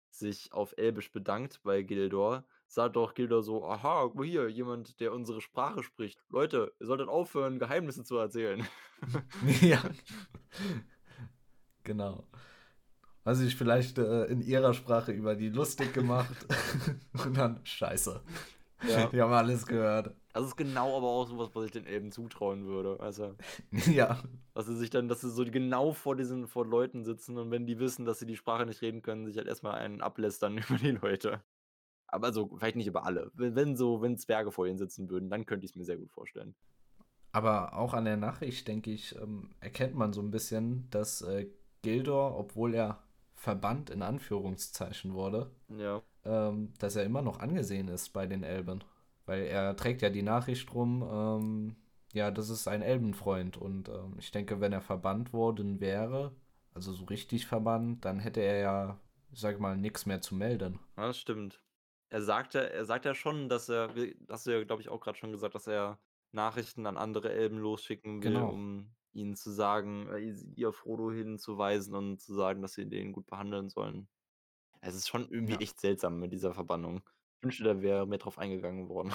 sich auf Elbisch bedankt bei Gildor, sagt doch Gildor so: „Aha, guck mal hier, jemand, der unsere Sprache spricht. Leute, ihr solltet aufhören, Geheimnisse zu erzählen.“ Ja. Genau. Sie sich vielleicht, äh, in ihrer Sprache über die lustig gemacht und dann scheiße. Ja. Die haben alles gehört. Das ist genau aber auch so was, was ich den Elben zutrauen würde. Also, Ja. dass sie sich dann dass sie so genau vor diesen vor Leuten sitzen und wenn die wissen, dass sie die Sprache nicht reden können, sich halt erst mal einen ablästern über die Leute. Aber so vielleicht nicht über alle. Wenn wenn so wenn Zwerge vor ihnen sitzen würden, dann könnte ich's mir sehr gut vorstellen. Aber auch an der Nachricht, denke ich, ähm, erkennt man so 'n bisschen, dass, äh, Gildor, obwohl er verbannt in Anführungszeichen wurde, Ja. ähm, dass er immer noch angesehen ist bei den Elben. Weil er trägt ja die Nachricht rum, ähm, ja, das ist ein Elbenfreund und, ähm, ich denke, wenn er verbannt worden wäre, also so richtig verbannt, dann hätte er ja, ich sage mal, nix mehr zu melden. Ja, das stimmt. Er sagt ja er sagt ja schon, dass er hast du ja, glaube ich, auch grad schon gesagt, dass er Nachrichten an andere Elben losschicken will, Genau. um ihnen zu sagen äh, ihr Frodo hinzuweisen und zu sagen, dass sie den gut behandeln sollen. Es ist schon irgendwie Ja. echt seltsam mit dieser Verbannung. Ich wünschte, da wäre mehr drauf eingegangen worden.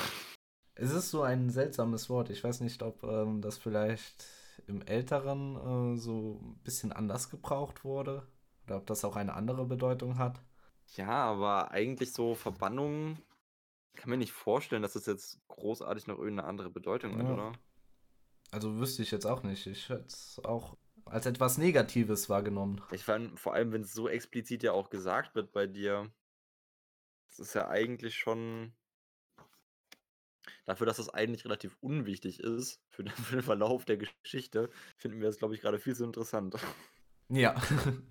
Es ist so ein seltsames Wort. Ich weiß nicht, ob, ähm, das vielleicht im Älteren, äh, so 'n bisschen anders gebraucht wurde oder ob das auch eine andere Bedeutung hat. Ja, aber eigentlich so Verbannung kann mir nicht vorstellen, dass das jetzt großartig noch irgend 'ne andere Bedeutung hat, Ja. oder? Also, wüsste ich jetzt auch nicht. Ich hätte es auch als etwas Negatives wahrgenommen. Ich fand vor allem, wenn's so explizit ja auch gesagt wird bei dir das ist ja eigentlich schon dafür, dass das eigentlich relativ unwichtig ist für den für den Verlauf der Geschichte, finden wir das, glaube ich, grade viel zu interessant. Ja.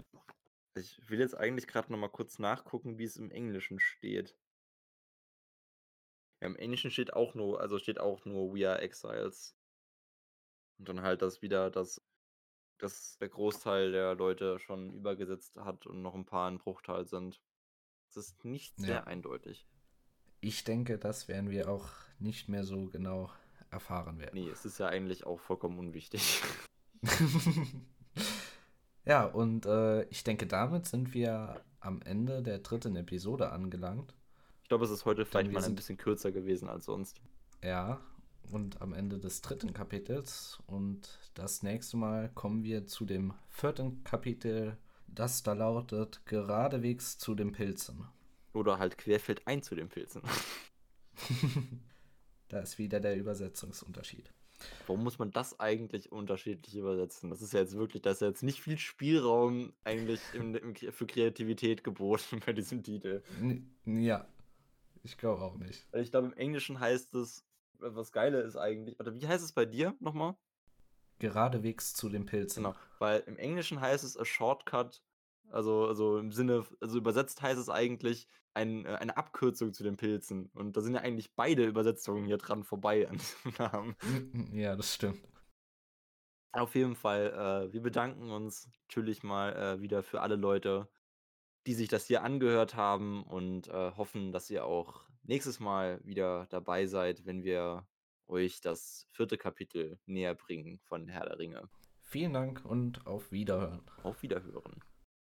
Ich will jetzt eigentlich grad noch mal kurz nachgucken, wie es im Englischen steht. Ja, im Englischen steht auch nur also, steht auch nur: „We are exiles.“ Und dann halt, dass wieder dass dass der Großteil der Leute schon übergesetzt hat und noch 'n paar in Bruchtal sind. Es ist nicht Ja. sehr eindeutig. Ich denke, das werden wir auch nicht mehr so genau erfahren werden. Ne, es ist ja eigentlich auch vollkommen unwichtig. Ja, und, äh, ich denke, damit sind wir am Ende der 3. Episode angelangt. Ich glaube, es ist heute vielleicht mal ein bisschen kürzer gewesen als sonst. Ja, und am Ende des 3. Kapitels und das nächste Mal kommen wir zu dem 4. Kapitel, das da lautet: „Geradewegs zu den Pilzen.“ Oder halt querfeldein zu den Pilzen. Da ist wieder der Übersetzungsunterschied. Warum muss man das eigentlich unterschiedlich übersetzen? Das ist ja jetzt wirklich da ist ja jetzt nicht viel Spielraum eigentlich im im für Kreativität geboten bei diesem Titel. Ja, ich glaube auch nicht. Ich glaube, im Englischen heißt es was Geile ist eigentlich oder wie heißt es bei dir noch mal? Geradewegs zu den Pilzen. Genau, weil im Englischen heißt es a shortcut, also also, im Sinne also, übersetzt heißt es eigentlich ein äh, eine Abkürzung zu den Pilzen. Und da sind ja eigentlich beide Übersetzungen hier dran vorbei an diesem Namen. Ja, das stimmt. Auf jeden Fall, äh, wir bedanken uns natürlich mal, äh, wieder für alle Leute, die sich das hier angehört haben und, äh, hoffen, dass ihr auch nächstes Mal wieder dabei seid, wenn wir euch das 4. Kapitel näherbringen von Herr der Ringe. Vielen Dank und auf Wiederhören. Auf Wiederhören.